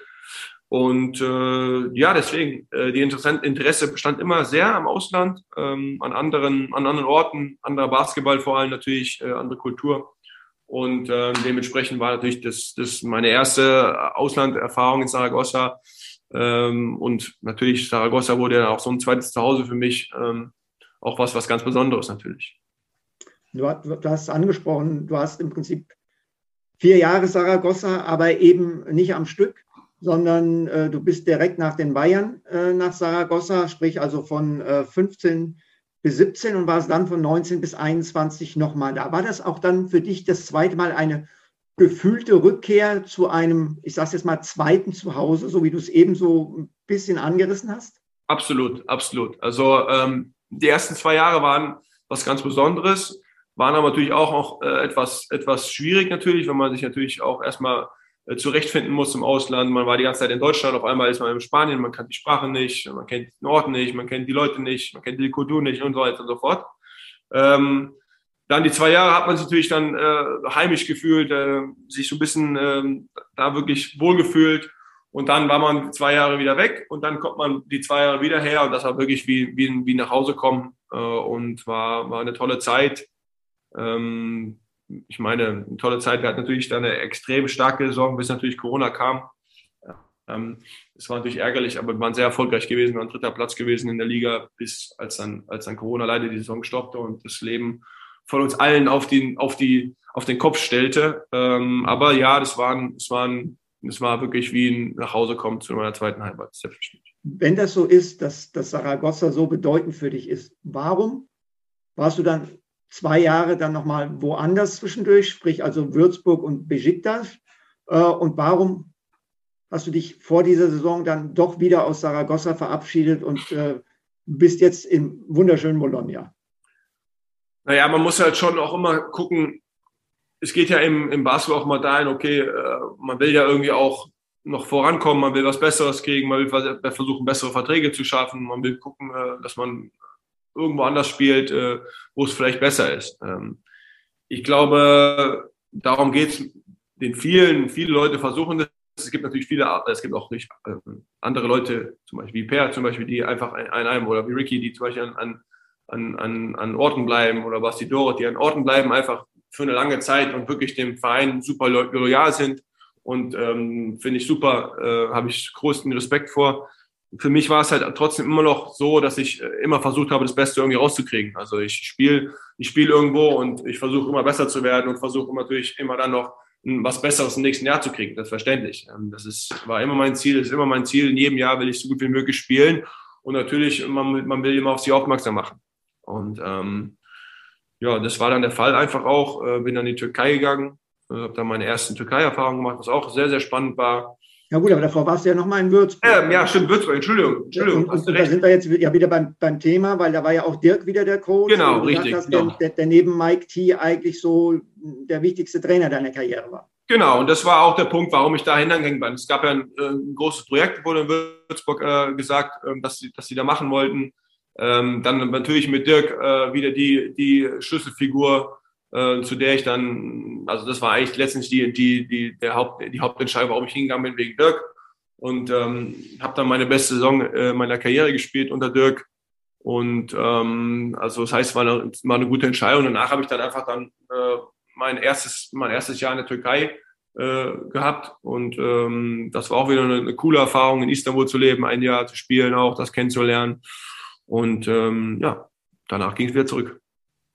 Und äh, ja, deswegen, äh, die interessant, Interesse bestand immer sehr am Ausland, ähm, an anderen, an anderen Orten, anderer Basketball vor allem natürlich, äh, andere Kultur. Und äh, dementsprechend war natürlich das, das meine erste Auslanderfahrung in Saragossa. Ähm, und natürlich Saragossa wurde ja auch so ein zweites Zuhause für mich. Ähm, auch was, was ganz Besonderes natürlich. Du, du hast angesprochen, du hast im Prinzip vier Jahre Saragossa, aber eben nicht am Stück. Sondern äh, du bist direkt nach den Bayern äh, nach Saragossa, sprich also von äh, 15 bis 17 und warst dann von 19 bis 21 nochmal da. War das auch dann für dich das zweite Mal eine gefühlte Rückkehr zu einem, ich sage jetzt mal, zweiten Zuhause, so wie du es eben so ein bisschen angerissen hast? Absolut, absolut. Also ähm, die ersten zwei Jahre waren was ganz Besonderes, waren aber natürlich auch, auch äh, etwas, etwas schwierig natürlich, weil man sich natürlich auch erstmal zurechtfinden muss im Ausland. Man war die ganze Zeit in Deutschland, auf einmal ist man in Spanien, man kann die Sprache nicht, man kennt den Ort nicht, man kennt die Leute nicht, man kennt die Kultur nicht und so weiter und so fort. Ähm, dann die zwei Jahre hat man sich natürlich dann äh, heimisch gefühlt, äh, sich so ein bisschen äh, da wirklich wohlgefühlt. Und dann war man zwei Jahre wieder weg und dann kommt man die zwei Jahre wieder her und das war wirklich wie, wie, wie nach Hause kommen äh, und war, war eine tolle Zeit. Ähm, ich meine, eine tolle Zeit. Wir hatten natürlich dann eine extrem starke Saison, bis natürlich Corona kam. Ähm, es war natürlich ärgerlich, aber wir waren sehr erfolgreich gewesen. Wir waren dritter Platz gewesen in der Liga, bis als dann, als dann Corona leider die Saison stoppte und das Leben von uns allen auf den, auf die, auf den Kopf stellte. Ähm, aber ja, das waren, das waren, das war wirklich wie ein nach Hause kommen zu meiner zweiten Heimat. Wenn das so ist, dass, dass Saragossa so bedeutend für dich ist, warum warst du dann zwei Jahre dann nochmal woanders zwischendurch, sprich also Würzburg und Besiktas? Äh, und warum hast du dich vor dieser Saison dann doch wieder aus Saragossa verabschiedet und äh, bist jetzt im wunderschönen Bologna? Naja, man muss halt schon auch immer gucken, es geht ja im, im Basketball auch mal dahin, okay, äh, man will ja irgendwie auch noch vorankommen, man will was Besseres kriegen, man will versuchen, bessere Verträge zu schaffen, man will gucken, dass man irgendwo anders spielt, äh, wo es vielleicht besser ist. Ähm, ich glaube, darum geht es den vielen, viele Leute versuchen das. Es gibt natürlich viele, es gibt auch nicht äh, andere Leute, zum Beispiel wie Per zum Beispiel, die einfach an einem oder wie Ricky, die zum Beispiel an, an, an, an Orten bleiben oder Basti Dorot, die an Orten bleiben, einfach für eine lange Zeit und wirklich dem Verein super loyal sind. Und ähm, finde ich super, äh, habe ich größten Respekt vor für mich war es halt trotzdem immer noch so, dass ich äh, immer versucht habe, das Beste irgendwie rauszukriegen. Also ich spiele ich spiel irgendwo und ich versuche immer besser zu werden und versuche natürlich immer dann noch was Besseres im nächsten Jahr zu kriegen. Das ist verständlich. Ähm, das ist, war immer mein Ziel, ist immer mein Ziel. In jedem Jahr will ich so gut wie möglich spielen. Und natürlich, man, man will immer auf sie aufmerksam machen. Und ähm, ja, das war dann der Fall einfach auch. Äh, bin dann in die Türkei gegangen, äh, habe dann meine ersten Türkei-Erfahrungen gemacht, was auch sehr, sehr spannend war. Ja gut, aber davor warst du ja noch mal in Würzburg. Ähm, ja, stimmt, Würzburg, Entschuldigung. Entschuldigung und, und da sind wir jetzt ja wieder beim, beim Thema, weil da war ja auch Dirk wieder der Coach. Genau, richtig. Hast, genau. Der, der, neben Mike T eigentlich so der wichtigste Trainer deiner Karriere war. Genau, und das war auch der Punkt, warum ich da hingegangen bin. Es gab ja ein, äh, ein großes Projekt, wurde in Würzburg äh, gesagt, äh, dass, sie, dass sie da machen wollten. Ähm, dann natürlich mit Dirk äh, wieder die, die Schlüsselfigur, äh, zu der ich dann, also das war eigentlich letztendlich die, die, die, der Haupt, die Hauptentscheidung, warum ich hingegangen bin, wegen Dirk und ähm, habe dann meine beste Saison äh, meiner Karriere gespielt unter Dirk. Und ähm, also das heißt, es war eine, war eine gute Entscheidung. Danach habe ich dann einfach dann äh, mein erstes mein erstes Jahr in der Türkei äh, gehabt und ähm, das war auch wieder eine, eine coole Erfahrung, in Istanbul zu leben, ein Jahr zu spielen, auch das kennenzulernen. Und ähm, ja, danach ging es wieder zurück.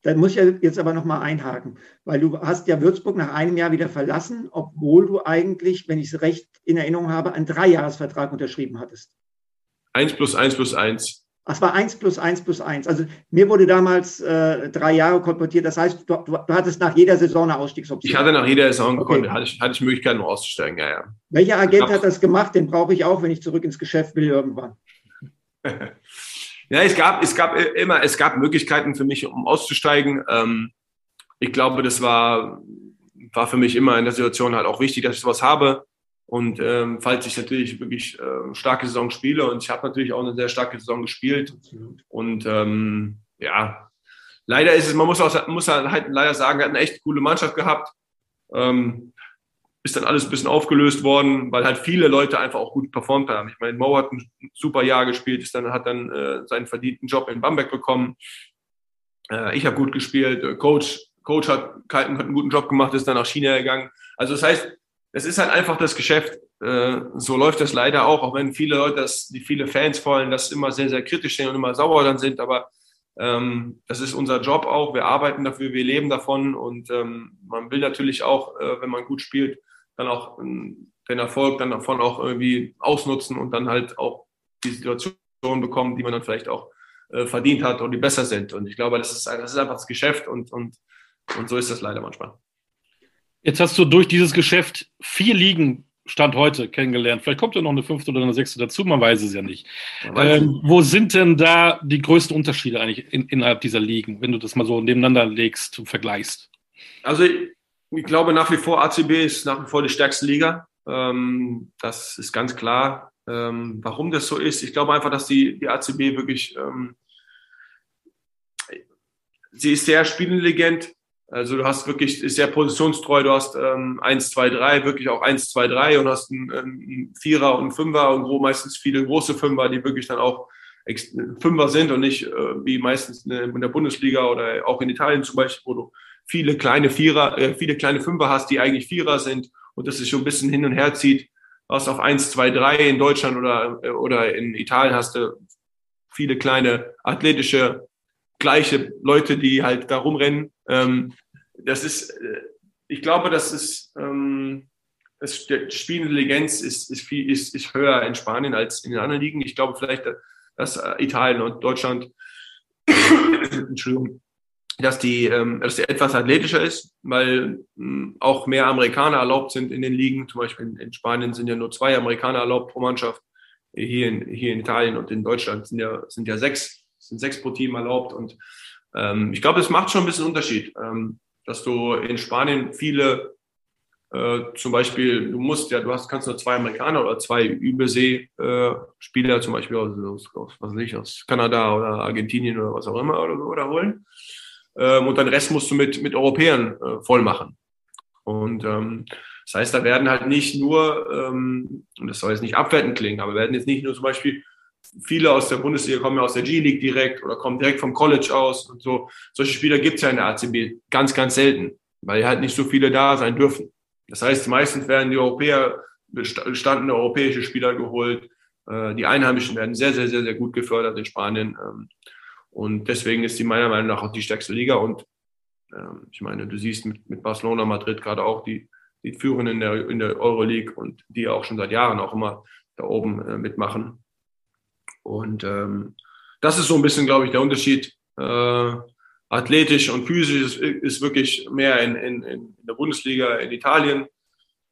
Dann muss ich jetzt aber noch mal einhaken, weil du hast ja Würzburg nach einem Jahr wieder verlassen, obwohl du eigentlich, wenn ich es recht in Erinnerung habe, einen Dreijahresvertrag unterschrieben hattest. Eins plus eins plus eins. Es war eins plus eins plus eins. Also mir wurde damals äh, drei Jahre kolportiert. Das heißt, du, du, hattest nach jeder Saison eine Ausstiegsoption. Ich hatte nach jeder Saison okay. gekonnt, hatte ich, hatte ich Möglichkeiten, um auszusteigen. Ja, ja. Welcher Agent hat das gemacht? Den brauche ich auch, wenn ich zurück ins Geschäft will irgendwann. Ja, es gab, es gab immer, es gab Möglichkeiten für mich, um auszusteigen. Ähm, ich glaube, das war, war für mich immer in der Situation halt auch wichtig, dass ich sowas habe. Und ähm, falls ich natürlich wirklich äh, starke Saison spiele und ich habe natürlich auch eine sehr starke Saison gespielt. Und ähm, ja, leider ist es, man muss auch muss halt leider sagen, wir hatten eine echt coole Mannschaft gehabt. Ähm, ist dann alles ein bisschen aufgelöst worden, weil halt viele Leute einfach auch gut performt haben. Ich meine, Mo hat ein super Jahr gespielt, ist dann, hat dann äh, seinen verdienten Job in Bamberg bekommen. Äh, ich habe gut gespielt. Äh, Coach, Coach hat, hat einen guten Job gemacht, ist dann nach China gegangen. Also das heißt, es ist halt einfach das Geschäft. Äh, so läuft das leider auch, auch wenn viele Leute, das, die viele Fans wollen, das immer sehr, sehr kritisch sehen und immer sauer dann sind. Aber ähm, das ist unser Job auch. Wir arbeiten dafür, wir leben davon und ähm, man will natürlich auch, äh, wenn man gut spielt, dann auch ähm, den Erfolg dann davon auch irgendwie ausnutzen und dann halt auch die Situation bekommen, die man dann vielleicht auch äh, verdient hat und die besser sind. Und ich glaube, das ist, das ist einfach das Geschäft und, und, und so ist das leider manchmal. Jetzt hast du durch dieses Geschäft vier Ligen Stand heute kennengelernt. Vielleicht kommt ja noch eine fünfte oder eine sechste dazu, man weiß es ja nicht. Ähm, wo sind denn da die größten Unterschiede eigentlich in, innerhalb dieser Ligen, wenn du das mal so nebeneinander legst und vergleichst? Also ich, glaube nach wie vor ACB ist nach wie vor die stärkste Liga. Ähm, das ist ganz klar. Ähm, warum das so ist, ich glaube einfach, dass die, die ACB wirklich, ähm, sie ist sehr spielintelligent, also du hast wirklich, ist sehr positionstreu, du hast ähm, 1, 2, 3, wirklich auch 1, 2, 3 und hast einen, einen Vierer und einen Fünfer und meistens viele große Fünfer, die wirklich dann auch Fünfer sind und nicht äh, wie meistens in der Bundesliga oder auch in Italien zum Beispiel, wo du viele kleine Vierer, äh, viele kleine Fünfer hast, die eigentlich Vierer sind und das sich schon ein bisschen hin und her zieht. Was auf 1, 2, 3 in Deutschland oder, oder in Italien hast du viele kleine athletische gleiche Leute, die halt da rumrennen. Ähm, das ist, äh, ich glaube, das ist, ähm, das, Spielintelligenz ist, ist, viel, ist, ist höher in Spanien als in den anderen Ligen. Ich glaube vielleicht, dass äh, Italien und Deutschland, Entschuldigung, dass die, ähm, dass die etwas athletischer ist, weil ähm, auch mehr Amerikaner erlaubt sind in den Ligen. Zum Beispiel in, Spanien sind ja nur zwei Amerikaner erlaubt pro Mannschaft. Hier in, hier in Italien und in Deutschland sind ja, sind ja sechs sind sechs pro Team erlaubt. Und ähm, ich glaube, es macht schon ein bisschen Unterschied, ähm, dass du in Spanien viele, äh, zum Beispiel, du musst ja, du hast, kannst nur zwei Amerikaner oder zwei Übersee-Spieler, äh, zum Beispiel aus, aus, aus, was weiß ich, aus Kanada oder Argentinien oder was auch immer oder, oder holen. Ähm, und den Rest musst du mit, mit Europäern äh, voll machen. Und ähm, das heißt, da werden halt nicht nur, ähm, das soll jetzt nicht abwertend klingen, aber werden jetzt nicht nur zum Beispiel viele aus der Bundesliga kommen ja aus der G-League direkt oder kommen direkt vom College aus und so. Solche Spieler gibt es ja in der ACB ganz, ganz selten, weil halt nicht so viele da sein dürfen. Das heißt, meistens werden die Europäer, bestandene europäische Spieler geholt. Äh, die Einheimischen werden sehr, sehr, sehr, sehr gut gefördert in Spanien. Ähm, und deswegen ist die meiner Meinung nach auch die stärkste Liga. Und ähm, ich meine, du siehst mit, mit Barcelona, Madrid gerade auch die, die führen in der, in der Euroleague und die auch schon seit Jahren auch immer da oben äh, mitmachen. Und ähm, das ist so ein bisschen, glaube ich, der Unterschied. Äh, athletisch und physisch ist, ist wirklich mehr in, in, in der Bundesliga in Italien.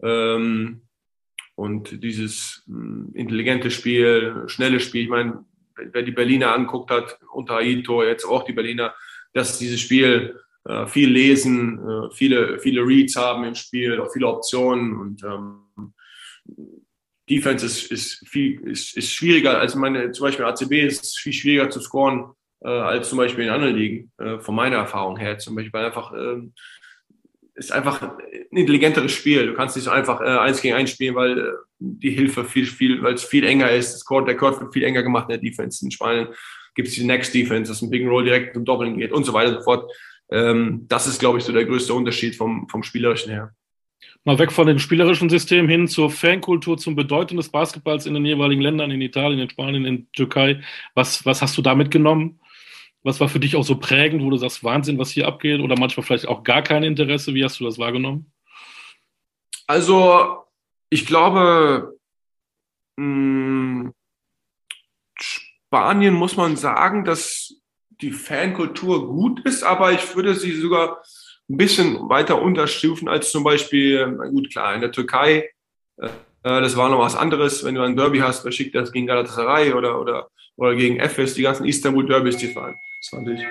Ähm, und dieses hm, intelligente Spiel, schnelle Spiel, ich meine, wer die Berliner anguckt hat, unter Aito, jetzt auch die Berliner, dass dieses Spiel äh, viel lesen, äh, viele, viele Reads haben im Spiel, auch viele Optionen und ähm, Defense ist, ist, viel, ist, ist schwieriger. Also meine, zum Beispiel ACB ist viel schwieriger zu scoren äh, als zum Beispiel in anderen Ligen, äh, von meiner Erfahrung her. Zum Beispiel weil einfach ähm, ist einfach ein intelligenteres Spiel. Du kannst nicht so einfach äh, eins gegen eins spielen, weil äh, die Hilfe viel, viel, weil es viel enger ist. Das Court, der Court wird viel enger gemacht in der Defense. In Spanien gibt es die Next Defense, dass ein Big Roll direkt zum Doppeln geht und so weiter und so fort. Ähm, das ist, glaube ich, so der größte Unterschied vom, vom Spielerischen her. Mal weg von dem spielerischen System hin zur Fankultur, zum Bedeuten des Basketballs in den jeweiligen Ländern, in Italien, in Spanien, in Türkei. Was, was hast du da mitgenommen? Was war für dich auch so prägend, wo du sagst, Wahnsinn, was hier abgeht? Oder manchmal vielleicht auch gar kein Interesse? Wie hast du das wahrgenommen? Also, ich glaube, hm, Spanien muss man sagen, dass die Fankultur gut ist, aber ich würde sie sogar ein bisschen weiter unterstufen als zum Beispiel, gut, klar, in der Türkei. Äh, das war noch was anderes, wenn du ein Derby hast, wer schickt das gegen Galatasaray oder, oder, oder gegen Efes, die ganzen Istanbul-Derbys, die fahren. Das fand ich.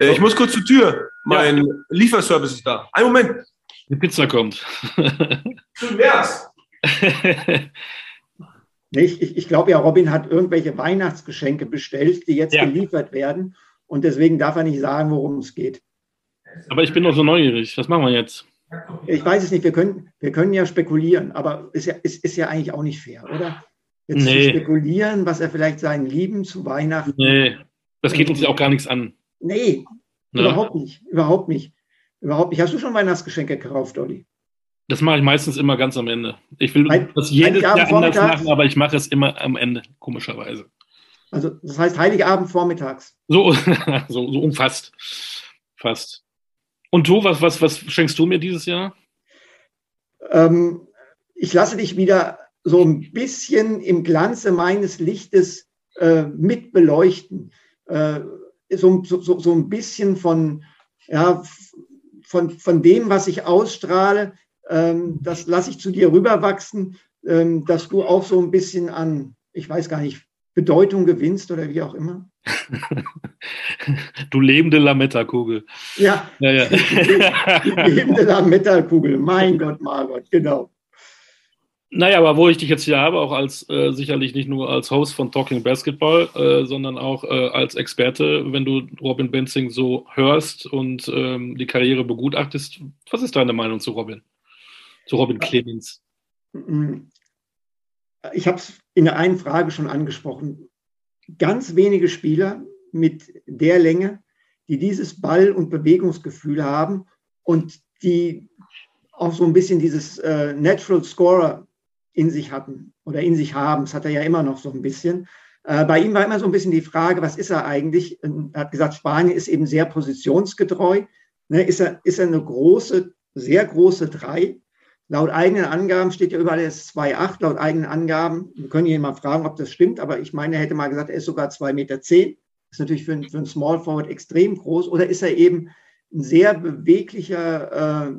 Äh, ich muss kurz zur Tür. Mein ja. Lieferservice ist da. Ein Moment. Die Pizza kommt. Schön wär's. ich, ich, ich glaube ja, Robin hat irgendwelche Weihnachtsgeschenke bestellt, die jetzt ja. geliefert werden. Und deswegen darf er nicht sagen, worum es geht. Aber ich bin noch so neugierig. Was machen wir jetzt? Ich weiß es nicht. Wir können, wir können ja spekulieren, aber es ist ja, ist, ist ja eigentlich auch nicht fair, oder? Jetzt nee. zu spekulieren, was er vielleicht seinen Lieben zu Weihnachten. Nee, das geht uns ja auch gar nichts an. Nee, ne? überhaupt nicht. Überhaupt nicht. Überhaupt nicht. Hast du schon Weihnachtsgeschenke gekauft, Olli? Das mache ich meistens immer ganz am Ende. Ich will Heil das jedes Jahr anders machen, aber ich mache es immer am Ende, komischerweise. Also das heißt Heiligabend vormittags. So, so, so umfasst. Fast. Und du, was, was, was schenkst du mir dieses Jahr? ähm, ich lasse dich wieder so ein bisschen im Glanze meines Lichtes äh, mit beleuchten. Äh, so, so, so ein bisschen von, ja, von, von dem, was ich ausstrahle, ähm, das lasse ich zu dir rüberwachsen, ähm, dass du auch so ein bisschen an, ich weiß gar nicht, Bedeutung gewinnst oder wie auch immer. du lebende Lametta-Kugel. Ja, ja, ja. die lebende Lametta-Kugel. Mein Gott, Margot, genau. Naja, aber wo ich dich jetzt hier habe, auch als äh, sicherlich nicht nur als Host von Talking Basketball, äh, sondern auch äh, als Experte, wenn du Robin Benzing so hörst und ähm, die Karriere begutachtest, was ist deine Meinung zu Robin? Zu Robin Clemens? Ich habe es in der einen Frage schon angesprochen. Ganz wenige Spieler mit der Länge, die dieses Ball- und Bewegungsgefühl haben und die auch so ein bisschen dieses äh, Natural Scorer in sich hatten oder in sich haben. Das hat er ja immer noch so ein bisschen. Äh, bei ihm war immer so ein bisschen die Frage, was ist er eigentlich? Er hat gesagt, Spanien ist eben sehr positionsgetreu. Ne, ist, er, ist er eine große, sehr große Drei? Laut eigenen Angaben steht ja überall, er ist 2,8. Laut eigenen Angaben, wir können ihn mal fragen, ob das stimmt, aber ich meine, er hätte mal gesagt, er ist sogar 2,10 Meter. Das ist natürlich für, einen, Small Forward extrem groß. Oder ist er eben ein sehr beweglicher,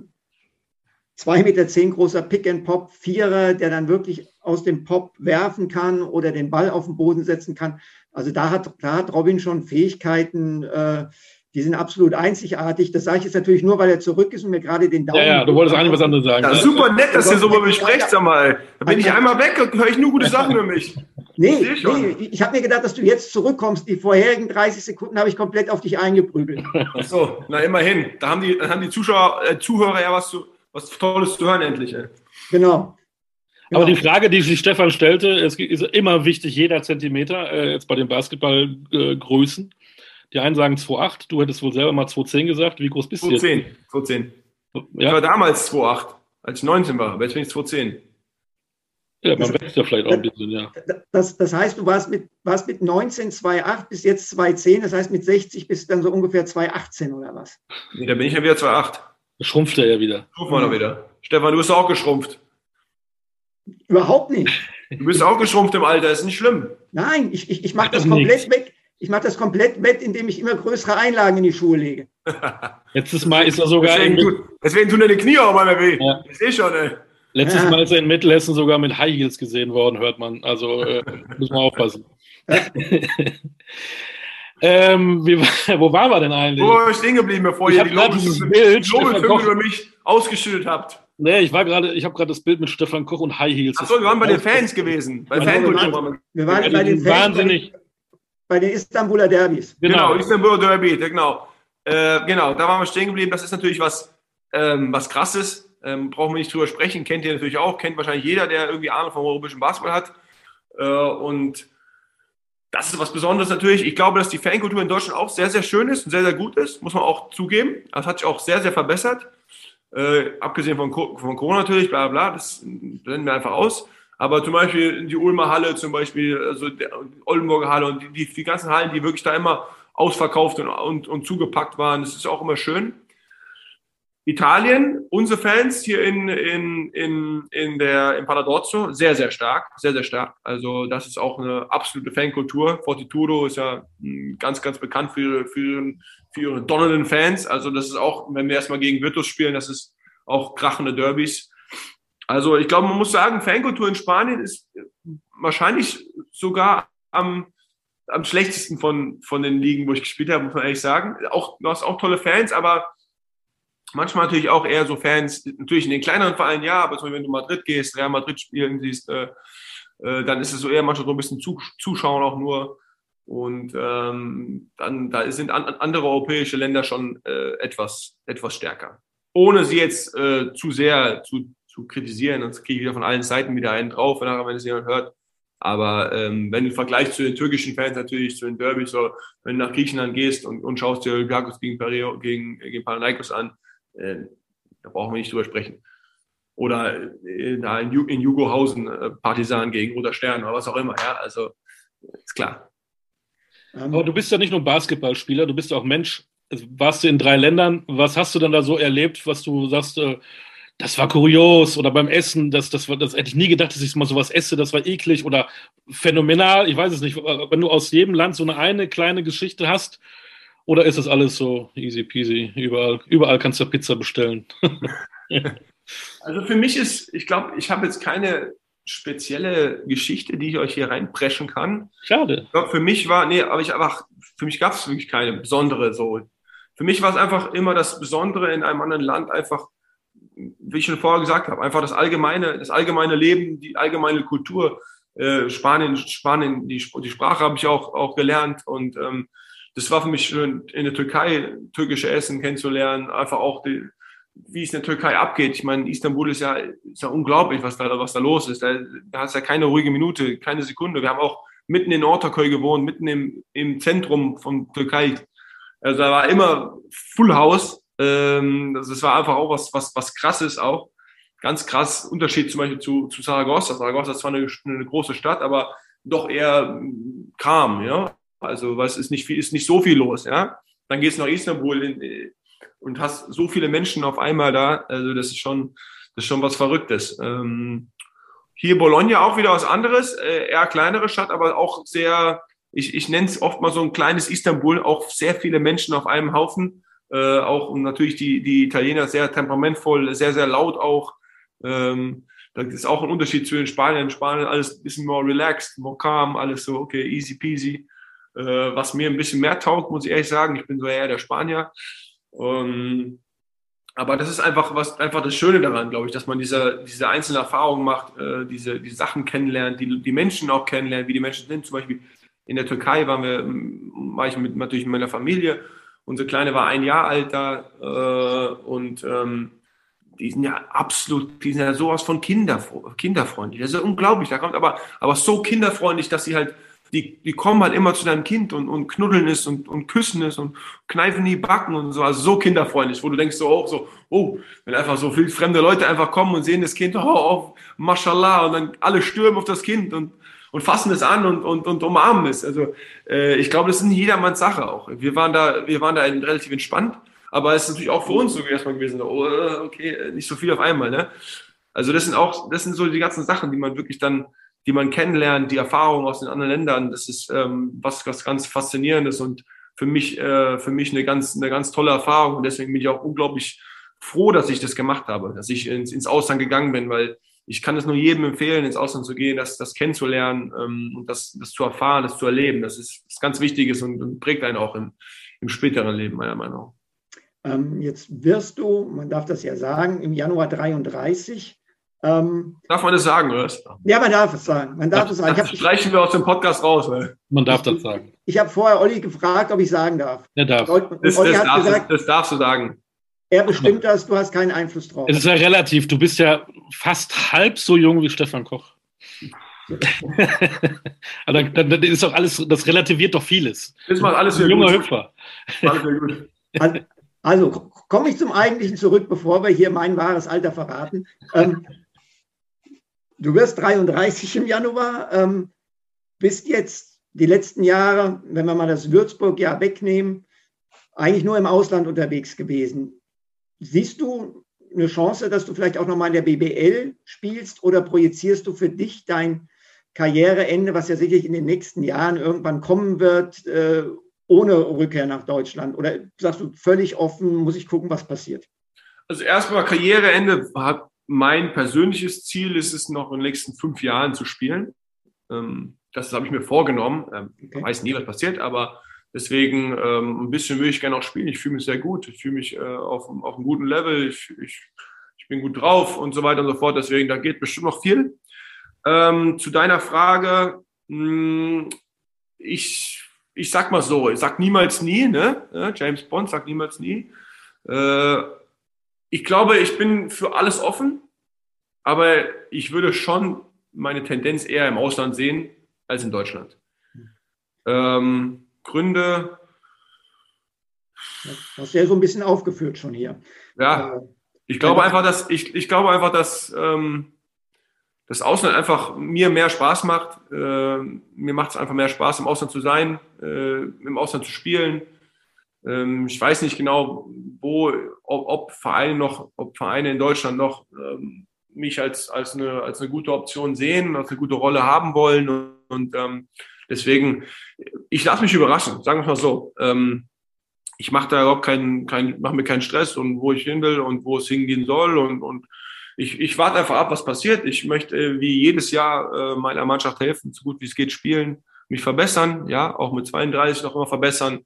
äh, zwei Meter zehn großer Pick-and-Pop, Vierer, der dann wirklich aus dem Pop werfen kann oder den Ball auf den Boden setzen kann. Also da hat, da hat Robin schon Fähigkeiten, äh, die sind absolut einzigartig. Das sage ich jetzt natürlich nur, weil er zurück ist und mir gerade den Daumen. Ja, ja, du wolltest eigentlich was anderes sagen. Ja, super nett, dass ihr so über mich sprecht, sag mal. Da bin ich einmal weg und höre ich nur gute Sachen über mich. Nee, ich, nee, ich habe mir gedacht, dass du jetzt zurückkommst. Die vorherigen 30 Sekunden habe ich komplett auf dich eingeprügelt. Ach so, na immerhin. Da haben die, haben die Zuschauer, äh, Zuhörer ja was zu was Tolles zu hören endlich. Ey. Genau. Aber die Frage, die sich Stefan stellte, es ist immer wichtig, jeder Zentimeter, äh, jetzt bei den Basketballgrößen. Äh, die einen sagen 2,8, du hättest wohl selber mal 2,10 gesagt. Wie groß bist 2, du jetzt? 2,10. 2,10. Ja? Ich war damals 2,8, als ich 19 war, aber jetzt bin ich 2,10. Ja, man wächst ja vielleicht auch ein bisschen, ja. Das, das heißt, du warst mit, warst mit 19 2,8 bis jetzt 2,10, das heißt mit 60 bist du dann so ungefähr 2,18 oder was? Nee, da bin ich ja wieder 2,8. Schrumpft er ja wieder. Schrumpft man doch wieder. Stefan, du bist auch geschrumpft. Überhaupt nicht. Du bist auch geschrumpft im Alter, ist nicht schlimm. Nein, ich, ich, ich mache das komplett weg. Ich mache das komplett wett, indem ich immer größere Einlagen in die Schuhe lege. Letztes Mal ist er sogar. Deswegen, tun, deswegen tun deine Knie auch mal mehr weh. Ja. Ich sehe schon, ey. Letztes ja. Mal ist er in Mittelhessen sogar mit High Heels gesehen worden, hört man. Also äh, muss man aufpassen. Ähm, wie, wo waren wir denn eigentlich? Wo war ich stehen geblieben, bevor ich ihr die Lobeshymne über mich ausgeschüttet habt? Nee, ich war gerade, ich habe gerade das Bild mit Stefan Koch und High Heels. Achso, wir waren bei den Fans gewesen. Bei Fankultur. Wir waren bei den Fans. Wahnsinnig. Bei den Istanbuler Derbys. Genau, genau Istanbuler Derby, genau. Äh, genau, da waren wir stehen geblieben. Das ist natürlich was, ähm, was krasses. Ähm, brauchen wir nicht drüber sprechen. Kennt ihr natürlich auch. Kennt wahrscheinlich jeder, der irgendwie Ahnung vom europäischen Basketball hat. Äh, und das ist was Besonderes natürlich. Ich glaube, dass die Fankultur in Deutschland auch sehr, sehr schön ist und sehr, sehr gut ist, muss man auch zugeben. Das hat sich auch sehr, sehr verbessert. Äh, abgesehen von, von Corona natürlich, bla bla, das blenden wir einfach aus. Aber zum Beispiel die Ulmer Halle, zum Beispiel, also die Oldenburger Halle und die, die, die ganzen Hallen, die wirklich da immer ausverkauft und, und, und zugepackt waren, das ist auch immer schön. Italien, unsere Fans hier in, in, in, in der, in Paladozzo, sehr, sehr stark, sehr, sehr stark. Also das ist auch eine absolute Fankultur. Fortitudo ist ja hm, ganz, ganz bekannt für, für, für ihre donnernden Fans. Also das ist auch, wenn wir erstmal gegen Virtus spielen, das ist auch krachende Derbys. Also ich glaube, man muss sagen, Fankultur in Spanien ist wahrscheinlich sogar am, am schlechtesten von, von den Ligen, wo ich gespielt habe, muss man ehrlich sagen. Auch, du hast auch tolle Fans, aber Manchmal natürlich auch eher so Fans, natürlich in den kleineren Vereinen ja, aber zum Beispiel, wenn du Madrid gehst, Real Madrid spielen siehst, äh, äh, dann ist es so eher manchmal so ein bisschen Zuschauen auch nur. Und ähm, dann da sind an, andere europäische Länder schon äh, etwas, etwas stärker. Ohne sie jetzt äh, zu sehr zu, zu kritisieren, sonst kriege ich wieder von allen Seiten wieder einen drauf, wenn, es jemand hört. Aber ähm, wenn du Vergleich zu den türkischen Fans natürlich, zu den Derbys, so, wenn du nach Griechenland gehst und, und schaust dir Olympiakos gegen, Pereo, gegen, gegen Panathinaikos an, äh, da brauchen wir nicht drüber sprechen. Oder äh, in, in Jugohausen äh, Partisan gegen Roter Stern oder was auch immer. Ja, also ist klar. Aber du bist ja nicht nur Basketballspieler, du bist auch Mensch. Also warst du in drei Ländern. Was hast du denn da so erlebt, was du sagst, das war kurios oder beim Essen, das, das, war, das hätte ich nie gedacht, dass ich mal sowas esse, das war eklig oder phänomenal, ich weiß es nicht. Wenn du aus jedem Land so eine, eine kleine Geschichte hast, oder ist das alles so easy peasy? Überall, überall kannst du Pizza bestellen. also für mich ist, ich glaube, ich habe jetzt keine spezielle Geschichte, die ich euch hier reinpreschen kann. Schade. Ich glaub, für mich war, nee, aber ich einfach, für mich gab es wirklich keine besondere so. Für mich war es einfach immer das Besondere in einem anderen Land einfach wie ich schon vorher gesagt habe, einfach das allgemeine, das allgemeine Leben, die allgemeine Kultur. Äh, Spanien, Spanien, die, die Sprache habe ich auch, auch gelernt und ähm, das war für mich schön, in der Türkei türkische Essen kennenzulernen, einfach auch die, wie es in der Türkei abgeht. Ich meine, Istanbul ist ja, ist ja unglaublich, was da, was da los ist. Da, da hast ja keine ruhige Minute, keine Sekunde. Wir haben auch mitten in Ortaköy gewohnt, mitten im, im Zentrum von Türkei. Also da war immer Full House ähm, das, das war einfach auch was, was, was krasses auch. Ganz krass Unterschied zum Beispiel zu, zu Saragossa. Saragossa ist zwar eine, eine große Stadt, aber doch eher calm, ja. Also, was ist nicht viel, ist nicht so viel los, ja. Dann gehst du nach Istanbul in, und hast so viele Menschen auf einmal da. Also, das ist schon, das ist schon was Verrücktes. Ähm, hier Bologna auch wieder was anderes, äh, eher kleinere Stadt, aber auch sehr, ich, ich nenne es oft mal so ein kleines Istanbul, auch sehr viele Menschen auf einem Haufen äh, auch und natürlich die, die Italiener sehr temperamentvoll, sehr, sehr laut auch. Ähm, da ist auch ein Unterschied zwischen Spanien und Spanien, alles ein bisschen more relaxed, more calm, alles so, okay, easy peasy. Äh, was mir ein bisschen mehr taugt, muss ich ehrlich sagen, ich bin so eher der Spanier. Ähm, aber das ist einfach was, einfach das Schöne daran, glaube ich, dass man diese, diese einzelnen Erfahrungen macht, äh, diese, die Sachen kennenlernt, die, die Menschen auch kennenlernt, wie die Menschen sind. Zum Beispiel in der Türkei waren wir, war ich mit, natürlich mit meiner Familie Unsere Kleine war ein Jahr alt da äh, und ähm, die sind ja absolut, die sind ja sowas von Kinder, kinderfreundlich. Das ist unglaublich. Da kommt aber, aber so kinderfreundlich, dass sie halt, die, die kommen halt immer zu deinem Kind und, und knuddeln es und, und küssen es und kneifen die Backen und so. Also so kinderfreundlich, wo du denkst so auch so, oh, wenn einfach so viele fremde Leute einfach kommen und sehen das Kind, oh, oh mashallah, und dann alle stürmen auf das Kind und und fassen es an und, und, und umarmen es. Also äh, ich glaube, das ist nicht jedermanns Sache auch. Wir waren da, wir waren da relativ entspannt, aber es ist natürlich auch für uns so erstmal gewesen, oh, okay, nicht so viel auf einmal. Ne? Also das sind auch, das sind so die ganzen Sachen, die man wirklich dann, die man kennenlernt, die Erfahrungen aus den anderen Ländern. Das ist ähm, was, was ganz faszinierendes und für mich, äh, für mich eine ganz, eine ganz tolle Erfahrung und deswegen bin ich auch unglaublich froh, dass ich das gemacht habe, dass ich ins, ins Ausland gegangen bin, weil ich kann es nur jedem empfehlen, ins Ausland zu gehen, das, das kennenzulernen ähm, und das, das zu erfahren, das zu erleben. Das ist, das ganz Wichtiges und, und prägt einen auch im, im späteren Leben, meiner Meinung nach. Ähm, jetzt wirst du, man darf das ja sagen, im Januar 33. Ähm, darf man das sagen, oder? Ja, man darf es sagen. Man darf es sagen. Das streichen wir aus dem Podcast raus. Weil. Man darf das sagen. Ich habe vorher Olli gefragt, ob ich sagen darf. Er darf. Und, das, Olli das, hat darfst, gesagt, das darfst du sagen. Er bestimmt das, du hast keinen Einfluss drauf. Es ist ja relativ. Du bist ja fast halb so jung wie Stefan Koch. Aber dann, dann, ist doch alles, das relativiert doch vieles. Das macht alles wieder junger gut. Hüpfer. Also, also komme ich zum Eigentlichen zurück, bevor wir hier mein wahres Alter verraten. Ähm, du wirst 33 im Januar, ähm, bist jetzt die letzten Jahre, wenn wir mal das Würzburg-Jahr wegnehmen, eigentlich nur im Ausland unterwegs gewesen. Siehst du eine Chance, dass du vielleicht auch nochmal in der BBL spielst oder projizierst du für dich dein Karriereende, was ja sicherlich in den nächsten Jahren irgendwann kommen wird, äh, ohne Rückkehr nach Deutschland? Oder sagst du völlig offen, muss ich gucken, was passiert? Also erstmal Karriereende mein persönliches Ziel ist es noch in den nächsten fünf Jahren zu spielen. Ähm, das habe ich mir vorgenommen. Ähm. Ich weiß nie, was passiert, aber Deswegen ähm, ein bisschen will ich gerne auch spielen. Ich fühle mich sehr gut. Ich fühle mich äh, auf, auf einem guten Level. Ich, ich, ich bin gut drauf und so weiter und so fort. Deswegen, da geht bestimmt noch viel. Ähm, zu deiner Frage, hm, ich, ich sag mal so, ich sag niemals nie, ne? James Bond sagt niemals nie. Ich glaube, ich bin für alles offen, aber ich würde schon meine Tendenz eher im Ausland sehen als in Deutschland. Ähm, Gründe. Das hast du ja so ein bisschen aufgeführt schon hier. Ja, äh, ich glaube einfach, dass ich, ich glaube einfach, dass ähm, das Ausland einfach mir mehr Spaß macht. Äh, mir macht es einfach mehr Spaß, im Ausland zu sein, äh, im Ausland zu spielen. Ähm, ich weiß nicht genau, wo, ob, ob, Vereine noch, ob Vereine in Deutschland noch ähm, mich als, als, eine, als eine gute Option sehen, als eine gute Rolle haben wollen. Und, und ähm, deswegen, ich lasse mich überraschen, sagen wir mal so. Ähm, ich mache da überhaupt keinen, keinen, mache mir keinen Stress und wo ich hin will und wo es hingehen soll und, und ich, ich warte einfach ab, was passiert. Ich möchte äh, wie jedes Jahr äh, meiner Mannschaft helfen, so gut wie es geht spielen, mich verbessern, ja, auch mit 32 noch immer verbessern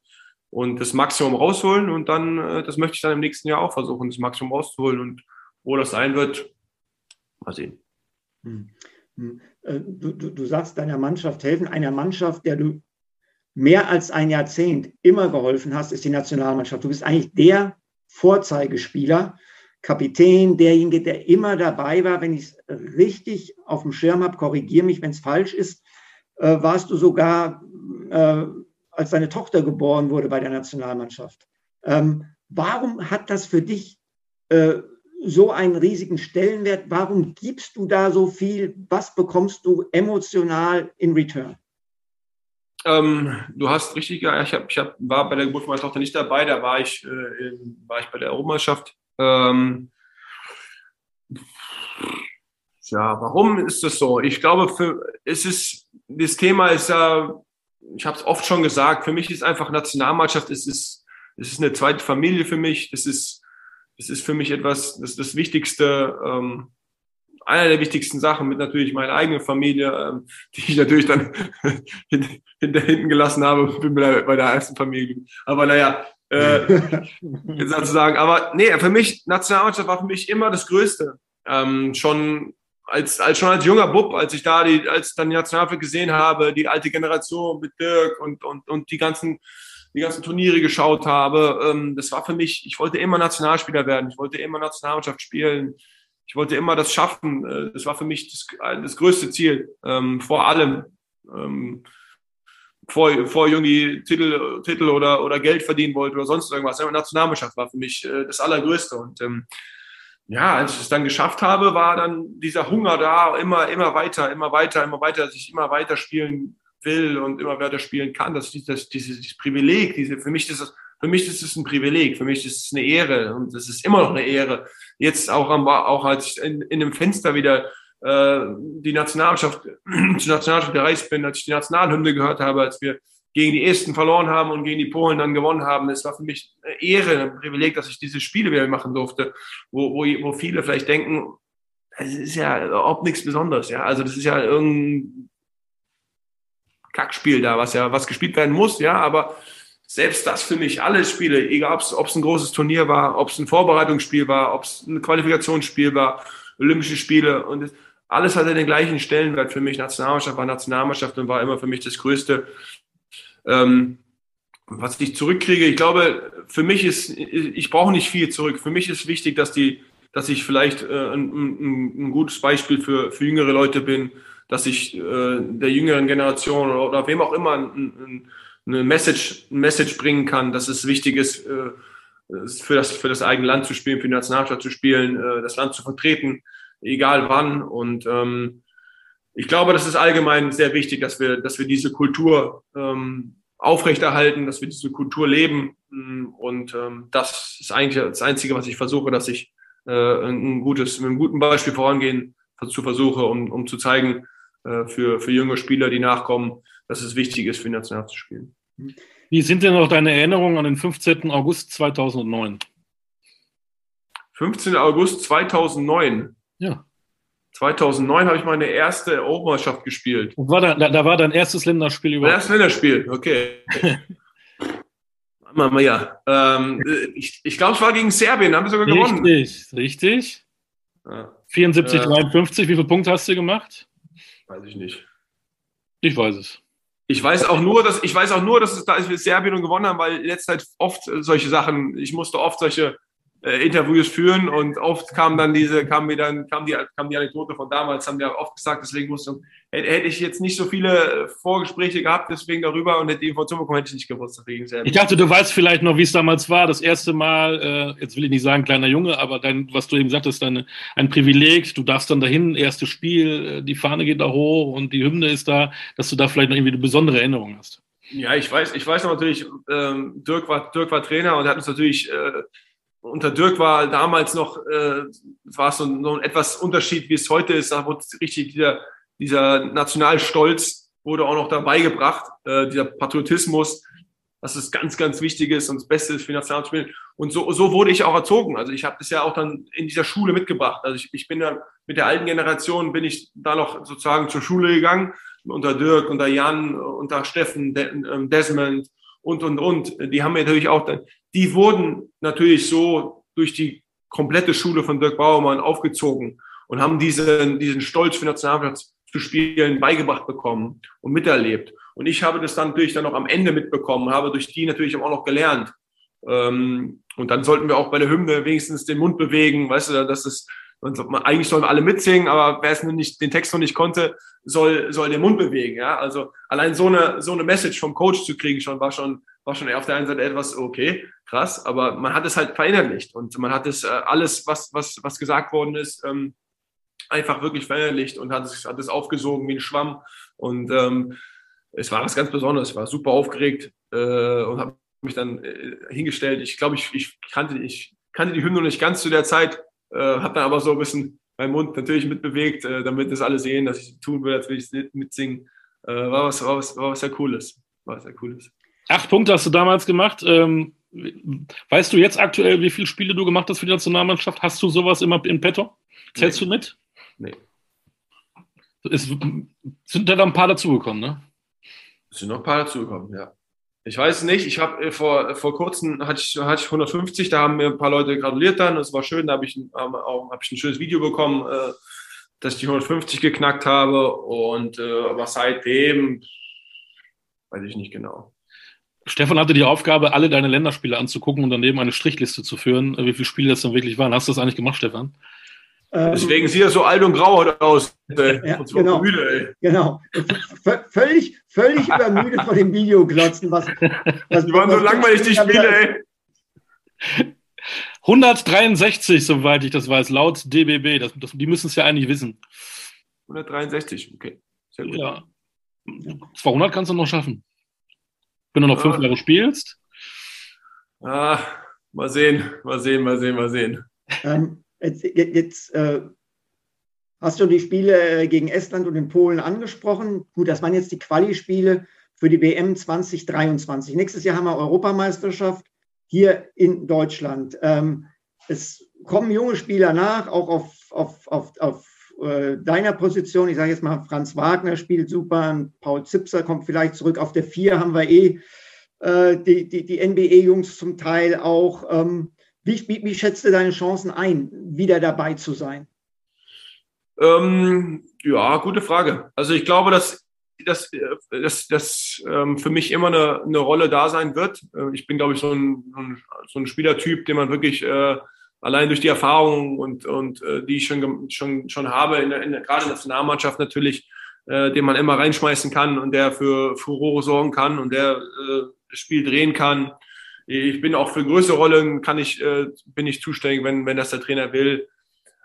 und das Maximum rausholen und dann, äh, das möchte ich dann im nächsten Jahr auch versuchen, das Maximum rauszuholen und wo das sein wird, mal sehen. Hm. hm. Äh, du, du, du sagst deiner Mannschaft helfen, einer Mannschaft, der du mehr als ein Jahrzehnt immer geholfen hast, ist die Nationalmannschaft. Du bist eigentlich der Vorzeigespieler Kapitän, derjenige, der immer dabei war. Wenn ich es richtig auf dem Schirm habe, korrigiere mich, wenn es falsch ist, äh, warst du sogar, äh, als deine Tochter geboren wurde bei der Nationalmannschaft. Ähm, warum hat das für dich äh, so einen riesigen Stellenwert? Warum gibst du da so viel? Was bekommst du emotional in Return? Ähm, du hast richtig, ja, ich, hab, ich hab, war bei der Geburt meiner Tochter nicht dabei, da war ich, äh, in, war ich bei der Europameisterschaft ähm, ja, warum ist das so? Ich glaube, für, es ist, das Thema ist ja, ich habe es oft schon gesagt, für mich ist einfach Nationalmannschaft, es ist, es ist eine zweite Familie für mich, das ist, das ist für mich etwas, das ist das Wichtigste, ähm, einer der wichtigsten Sachen mit natürlich meiner eigenen Familie, ähm, die ich natürlich dann hinter hinten gelassen habe, bin bei der, bei der ersten Familie. Aber naja, äh, sozusagen. Aber nee, für mich, Nationalmannschaft war für mich immer das Größte. Ähm, schon als, als schon als junger Bub, als ich da die, als dann die Nationalmannschaft gesehen habe, die alte Generation mit Dirk und, und, und die ganzen, die ganzen Turniere geschaut habe, ähm, das war für mich, ich wollte immer Nationalspieler werden, ich wollte immer Nationalmannschaft spielen, ich wollte immer das schaffen. Äh, das war für mich das, das größte Ziel, ähm, vor allem. Ähm, vor, vor irgendwie Titel, Titel oder, oder Geld verdienen wollte oder sonst irgendwas. Nationalmannschaft war für mich äh, das Allergrößte. Und ähm, ja, als ich es dann geschafft habe, war dann dieser Hunger da, immer, immer weiter, immer weiter, immer weiter, dass ich immer weiter spielen will und immer weiter spielen kann. Das ist dieses, dieses Privileg, diese, für mich ist das, für mich ist es ein Privileg, für mich ist es eine Ehre und es ist immer noch eine Ehre. Jetzt auch, am, auch als ich in, in dem Fenster wieder äh, die Nationalmannschaft, zur Nationalmannschaft gereist bin, als ich die Nationalhymne gehört habe, als wir gegen die Esten verloren haben und gegen die Polen dann gewonnen haben. Es war für mich eine Ehre, ein Privileg, dass ich diese Spiele wieder machen durfte, wo, wo, wo viele vielleicht denken, es ist ja überhaupt nichts Besonderes. Ja? Also das ist ja irgendein Kackspiel da, was ja was gespielt werden muss, ja, aber selbst das für mich, alle Spiele, egal ob es ein großes Turnier war, ob es ein Vorbereitungsspiel war, ob es ein Qualifikationsspiel war, Olympische Spiele und das, alles hatte den gleichen Stellenwert für mich. Nationalmannschaft war Nationalmannschaft und war immer für mich das Größte. Ähm, was ich zurückkriege, ich glaube, für mich ist, ich brauche nicht viel zurück. Für mich ist wichtig, dass die, dass ich vielleicht äh, ein, ein, ein, gutes Beispiel für, für jüngere Leute bin, dass ich äh, der jüngeren Generation oder, oder wem auch immer ein, eine Message, Message bringen kann, dass es wichtig ist, äh, für das, für das eigene Land zu spielen, für die Nationalstadt zu spielen, äh, das Land zu vertreten egal wann. Und ähm, ich glaube, das ist allgemein sehr wichtig, dass wir, dass wir diese Kultur ähm, aufrechterhalten, dass wir diese Kultur leben. Und ähm, das ist eigentlich das Einzige, was ich versuche, dass ich äh, ein gutes, mit einem guten Beispiel vorangehen zu versuche, um, um zu zeigen äh, für, für junge Spieler, die nachkommen, dass es wichtig ist, für die National zu spielen. Wie sind denn noch deine Erinnerungen an den 15. August 2009? 15. August 2009. Ja. 2009 habe ich meine erste Europameisterschaft gespielt. War da, da, war dein erstes Länderspiel überhaupt? Mein erstes Länderspiel, okay. Wir ja. Ähm, ich ich glaube, es war gegen Serbien, haben wir sogar richtig, gewonnen. Richtig, richtig. Ja. 74, äh, 53, wie viele Punkte hast du gemacht? Weiß ich nicht. Ich weiß es. Ich weiß auch nur, dass ich weiß auch nur, dass es da ist, wir Serbien gewonnen haben, weil letzte Zeit oft solche Sachen, ich musste oft solche äh, Interviews führen und oft kam dann diese, kam mir dann, kam die, kam die Anekdote von damals, haben wir oft gesagt, deswegen musste, hätte ich jetzt nicht so viele Vorgespräche gehabt, deswegen darüber und hätte die Information bekommen, hätte ich nicht gewusst. Deswegen sehr ich dachte, du weißt vielleicht noch, wie es damals war, das erste Mal, äh, jetzt will ich nicht sagen kleiner Junge, aber dein, was du eben sagtest, dein, ein Privileg, du darfst dann dahin, erstes Spiel, äh, die Fahne geht da hoch und die Hymne ist da, dass du da vielleicht noch irgendwie eine besondere Erinnerung hast. Ja, ich weiß, ich weiß natürlich, ähm, Dirk, war, Dirk war Trainer und hat uns natürlich, äh, unter Dirk war damals noch, äh, war es so, ein etwas Unterschied, wie es heute ist. Da wurde richtig dieser, dieser Nationalstolz wurde auch noch dabei gebracht, äh, dieser Patriotismus, dass es ganz, ganz wichtig ist und das Beste ist für Nationalspielen. Und so, so wurde ich auch erzogen. Also ich habe das ja auch dann in dieser Schule mitgebracht. Also ich, ich bin dann mit der alten Generation, bin ich da noch sozusagen zur Schule gegangen unter Dirk, unter Jan, unter Steffen, ähm, Desmond und, und, und. Die haben natürlich auch, die wurden natürlich so durch die komplette Schule von Dirk Bauermann aufgezogen und haben diesen, diesen Stolz für Nationalplatz zu spielen beigebracht bekommen und miterlebt. Und ich habe das dann natürlich dann noch am Ende mitbekommen, habe durch die natürlich auch noch gelernt. Ähm, und dann sollten wir auch bei der Hymne wenigstens den Mund bewegen, weißt du, das ist, eigentlich sollen alle mitsingen, aber wer es nicht, den Text noch nicht konnte, soll, soll den Mund bewegen. Ja? Also allein so eine, so eine Message vom Coach zu kriegen, schon war schon, war schon auf der einen Seite etwas okay, krass, aber man hat es halt verinnerlicht und man hat es äh, alles, was, was, was gesagt worden ist, ähm, einfach wirklich verinnerlicht und hat es, hat es aufgesogen wie ein Schwamm. Und ähm, es war was ganz Besonderes. Ich war super aufgeregt äh, und habe mich dann äh, hingestellt. Ich glaube, ich, ich, kannte, ich kannte die Hymne nicht ganz zu der Zeit, äh, habe dann aber so ein bisschen meinen Mund natürlich mitbewegt, äh, damit das alle sehen, dass ich tun will, als will ich mitsingen. Äh, war, was, war, was, war was sehr Cooles. War was sehr Cooles. Acht Punkte hast du damals gemacht. Ähm, weißt du jetzt aktuell, wie viele Spiele du gemacht hast für die Nationalmannschaft? Hast du sowas immer in petto? Zählst nee. du mit? Nee. Es sind da ein paar dazugekommen, ne? Es sind noch ein paar dazugekommen, ja. Ich weiß nicht, ich habe äh, vor, vor kurzem hatte ich, hatte ich 150, da haben mir ein paar Leute gratuliert dann, das war schön, da habe ich, hab ich ein schönes Video bekommen, äh, dass ich die 150 geknackt habe und äh, aber seitdem weiß ich nicht genau. Stefan hatte die Aufgabe, alle deine Länderspiele anzugucken und daneben eine Strichliste zu führen, wie viele Spiele das dann wirklich waren. Hast du das eigentlich gemacht, Stefan? Deswegen sieht er so alt und grau aus. Ja, genau. Müde, genau. völlig, völlig übermüdet von dem Video glotzen. Was, was, die waren so langweilig, die Spiele, ey. 163, soweit ich das weiß, laut DBB. Das, das, die müssen es ja eigentlich wissen. 163, okay. Sehr gut. Ja. 200 kannst du noch schaffen. Wenn du noch fünf Jahre spielst. Ah, mal sehen, mal sehen, mal sehen, mal sehen. Ähm, Jetzt, jetzt äh, hast du die Spiele äh, gegen Estland und in Polen angesprochen. Gut, das waren jetzt die Quali-Spiele für die WM 2023. Nächstes Jahr haben wir Europameisterschaft hier in Deutschland. Ähm, es kommen junge Spieler nach, auch auf, auf, auf, auf äh, deiner Position. Ich sage jetzt mal, Franz Wagner spielt super, Paul Zipser kommt vielleicht zurück. Auf der Vier haben wir eh äh, die, die, die NBA-Jungs zum Teil auch. Ähm, wie, wie, wie schätzt du deine Chancen ein, wieder dabei zu sein? Ähm, ja, gute Frage. Also ich glaube, dass dass, dass, dass ähm, für mich immer eine, eine Rolle da sein wird. Äh, ich bin, glaube ich, so ein, so ein Spielertyp, den man wirklich äh, allein durch die Erfahrung und, und äh, die ich schon, schon, schon habe, in der, in der, gerade in der Nationalmannschaft natürlich, äh, den man immer reinschmeißen kann und der für Furore sorgen kann und der äh, das Spiel drehen kann. Ich bin auch für größere Rollen, kann ich, äh, bin ich zuständig, wenn, wenn das der Trainer will.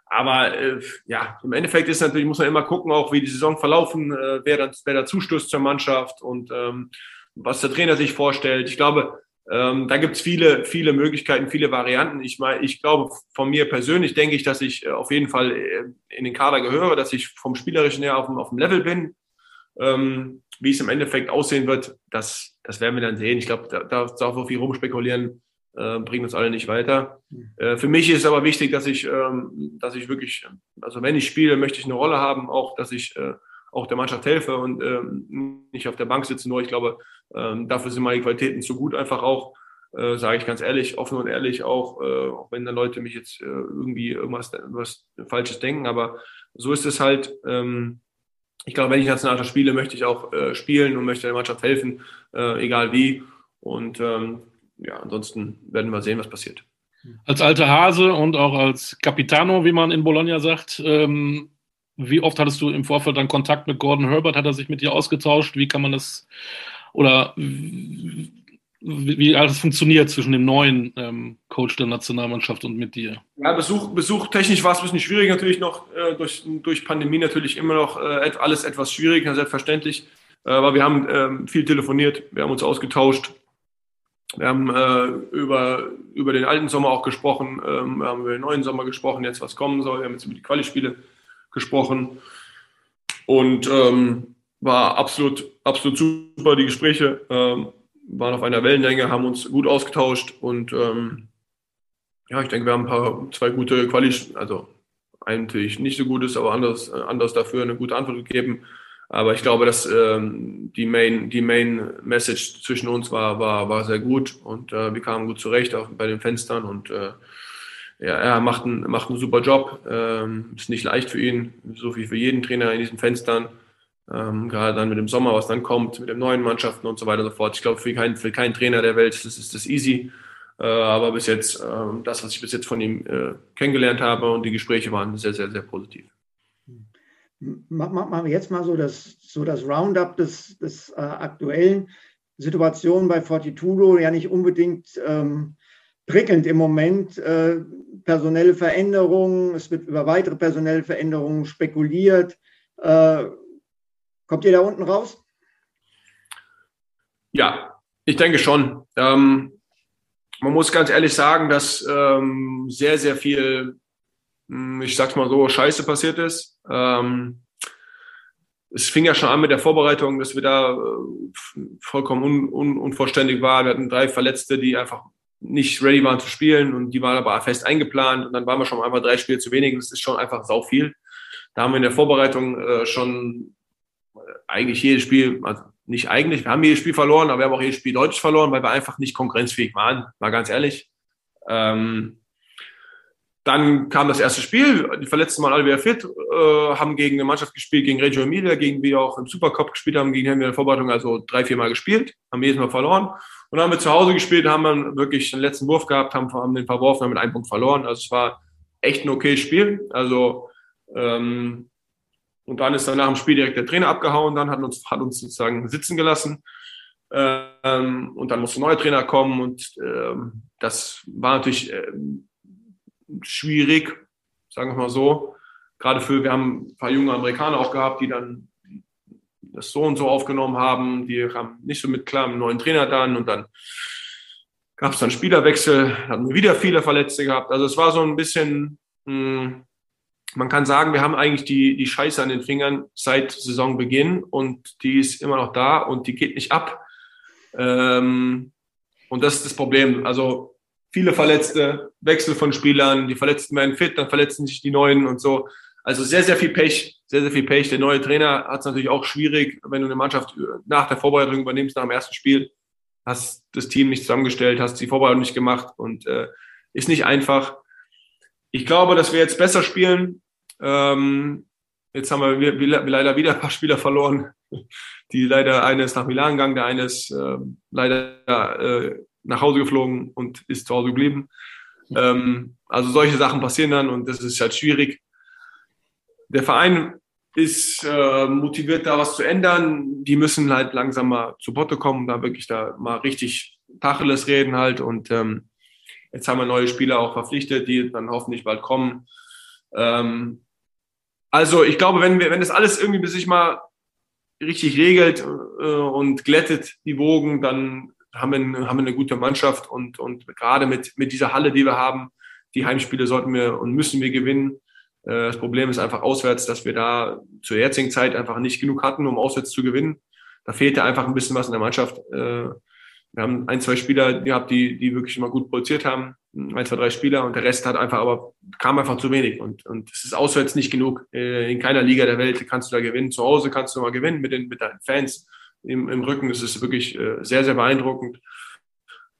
Aber äh, ja, im Endeffekt ist natürlich, muss man immer gucken, auch wie die Saison verlaufen, äh, wer, dann, wer da zustößt zur Mannschaft und ähm, was der Trainer sich vorstellt. Ich glaube, ähm, da gibt es viele, viele Möglichkeiten, viele Varianten. Ich meine, ich glaube, von mir persönlich denke ich, dass ich äh, auf jeden Fall äh, in den Kader gehöre, dass ich vom Spielerischen her auf dem, auf dem Level bin. Ähm, wie es im Endeffekt aussehen wird, das, das werden wir dann sehen. Ich glaube, da, da darf so viel rumspekulieren, äh, bringt uns alle nicht weiter. Mhm. Äh, für mich ist aber wichtig, dass ich, ähm, dass ich wirklich, also wenn ich spiele, möchte ich eine Rolle haben, auch, dass ich äh, auch der Mannschaft helfe und ähm, nicht auf der Bank sitze. Nur ich glaube, ähm, dafür sind meine Qualitäten zu gut, einfach auch, äh, sage ich ganz ehrlich, offen und ehrlich auch, äh, auch wenn dann Leute mich jetzt äh, irgendwie irgendwas, irgendwas Falsches denken, aber so ist es halt. Ähm, ich glaube, wenn ich national spiele, möchte ich auch äh, spielen und möchte der Mannschaft helfen, äh, egal wie. Und ähm, ja, ansonsten werden wir sehen, was passiert. Als alter Hase und auch als Capitano, wie man in Bologna sagt, ähm, wie oft hattest du im Vorfeld dann Kontakt mit Gordon Herbert? Hat er sich mit dir ausgetauscht? Wie kann man das oder wie, alles funktioniert zwischen dem neuen ähm, Coach der Nationalmannschaft und mit dir? Ja, Besuch, Besuch technisch war es ein bisschen schwierig, natürlich noch äh, durch, durch Pandemie natürlich immer noch äh, alles etwas schwierig, selbstverständlich. Äh, aber wir haben ähm, viel telefoniert, wir haben uns ausgetauscht. Wir haben äh, über, über den alten Sommer auch gesprochen, ähm, wir haben über den neuen Sommer gesprochen, jetzt was kommen soll. Wir haben jetzt über die Quali-Spiele gesprochen. Und ähm, war absolut, absolut super, die Gespräche. Ähm, waren auf einer Wellenlänge, haben uns gut ausgetauscht und ähm, ja, ich denke, wir haben ein paar, zwei gute Quali, also eigentlich nicht so gutes, aber anders, anders dafür eine gute Antwort gegeben. Aber ich glaube, dass ähm, die Main, die Main Message zwischen uns war, war, war sehr gut und äh, wir kamen gut zurecht auch bei den Fenstern und äh, ja, er macht einen, macht einen super Job. Ähm, ist nicht leicht für ihn, so wie für jeden Trainer in diesen Fenstern. Ähm, gerade dann mit dem Sommer, was dann kommt, mit den neuen Mannschaften und so weiter und so fort. Ich glaube, für keinen, für keinen Trainer der Welt ist, ist das easy. Äh, aber bis jetzt, äh, das, was ich bis jetzt von ihm äh, kennengelernt habe und die Gespräche waren sehr, sehr, sehr positiv. Machen wir jetzt mal so das, so das Roundup des, des äh, aktuellen Situationen bei Fortitudo. Ja, nicht unbedingt ähm, prickelnd im Moment. Äh, personelle Veränderungen, es wird über weitere personelle Veränderungen spekuliert. Kommt ihr da unten raus? Ja, ich denke schon. Ähm, man muss ganz ehrlich sagen, dass ähm, sehr, sehr viel, hm, ich sag's mal so, Scheiße passiert ist. Ähm, es fing ja schon an mit der Vorbereitung, dass wir da äh, vollkommen un, un, unvollständig waren. Wir hatten drei Verletzte, die einfach nicht ready waren zu spielen und die waren aber fest eingeplant und dann waren wir schon einmal drei Spiele zu wenig. Das ist schon einfach sau viel. Da haben wir in der Vorbereitung äh, schon eigentlich jedes Spiel, also nicht eigentlich, wir haben jedes Spiel verloren, aber wir haben auch jedes Spiel deutlich verloren, weil wir einfach nicht konkurrenzfähig waren, mal ganz ehrlich. Ähm, dann kam das erste Spiel, die Verletzten waren alle wieder fit, äh, haben gegen eine Mannschaft gespielt, gegen Reggio Emilia, gegen die wir auch im Supercup gespielt haben, gegen haben wir in der Vorbereitung also drei, vier Mal gespielt, haben jedes Mal verloren. Und dann haben wir zu Hause gespielt, haben dann wirklich den letzten Wurf gehabt, haben, haben den verworfen, haben mit einem Punkt verloren. Also es war echt ein okayes Spiel. Also ähm, und dann ist dann nach dem Spiel direkt der Trainer abgehauen, dann hat uns, hat uns sozusagen sitzen gelassen. Ähm, und dann musste ein neuer Trainer kommen und ähm, das war natürlich äh, schwierig, sagen wir mal so. Gerade für, wir haben ein paar junge Amerikaner auch gehabt, die dann das so und so aufgenommen haben. Die haben nicht so mit klar, einen neuen Trainer dann und dann gab es dann Spielerwechsel, hatten wieder viele Verletzte gehabt. Also es war so ein bisschen, mh, hm, man kann sagen, wir haben eigentlich die, die Scheiße an den Fingern seit Saisonbeginn und die ist immer noch da und die geht nicht ab. Ähm, und das ist das Problem. Also viele Verletzte, Wechsel von Spielern, die Verletzten werden fit, dann verletzen sich die Neuen und so. Also sehr, sehr viel Pech, sehr, sehr viel Pech. Der neue Trainer hat es natürlich auch schwierig, wenn du eine Mannschaft nach der Vorbereitung übernimmst, nach dem ersten Spiel, hast das Team nicht zusammengestellt, hast die Vorbereitung nicht gemacht und äh, ist nicht einfach. Ich glaube, dass wir jetzt besser spielen. Ähm, jetzt haben wir, wir, wir, leider wieder ein paar Spieler verloren. Die leider eine ist nach Milan gegangen, der eine ist äh, leider äh, nach Hause geflogen und ist zu Hause geblieben. Ähm, also solche Sachen passieren dann und das ist halt schwierig. Der Verein ist äh, motiviert, da was zu ändern. Die müssen halt langsam mal zu Potte kommen, da wirklich da mal richtig Tacheles reden halt und ähm, Jetzt haben wir neue Spieler auch verpflichtet, die dann hoffentlich bald kommen. Ähm, also ich glaube, wenn wir, wenn das alles irgendwie sich mal richtig regelt äh, und glättet die Wogen, dann haben wir, haben wir eine gute Mannschaft und, und gerade mit, mit dieser Halle, die wir haben, die Heimspiele sollten wir und müssen wir gewinnen. Äh, das Problem ist einfach auswärts, dass wir da zur jetzigen Zeit einfach nicht genug hatten, um auswärts zu gewinnen. Da fehlte einfach ein bisschen was in der Mannschaft. Äh, wir haben ein, zwei Spieler gehabt, die, die wirklich immer gut produziert haben. Ein, zwei, drei Spieler und der Rest hat einfach aber kam einfach zu wenig. Und, und es ist auswärts nicht genug. Äh, in keiner Liga der Welt kannst du da gewinnen. Zu Hause kannst du mal gewinnen mit, den, mit deinen Fans im, im Rücken. Das ist wirklich äh, sehr, sehr beeindruckend.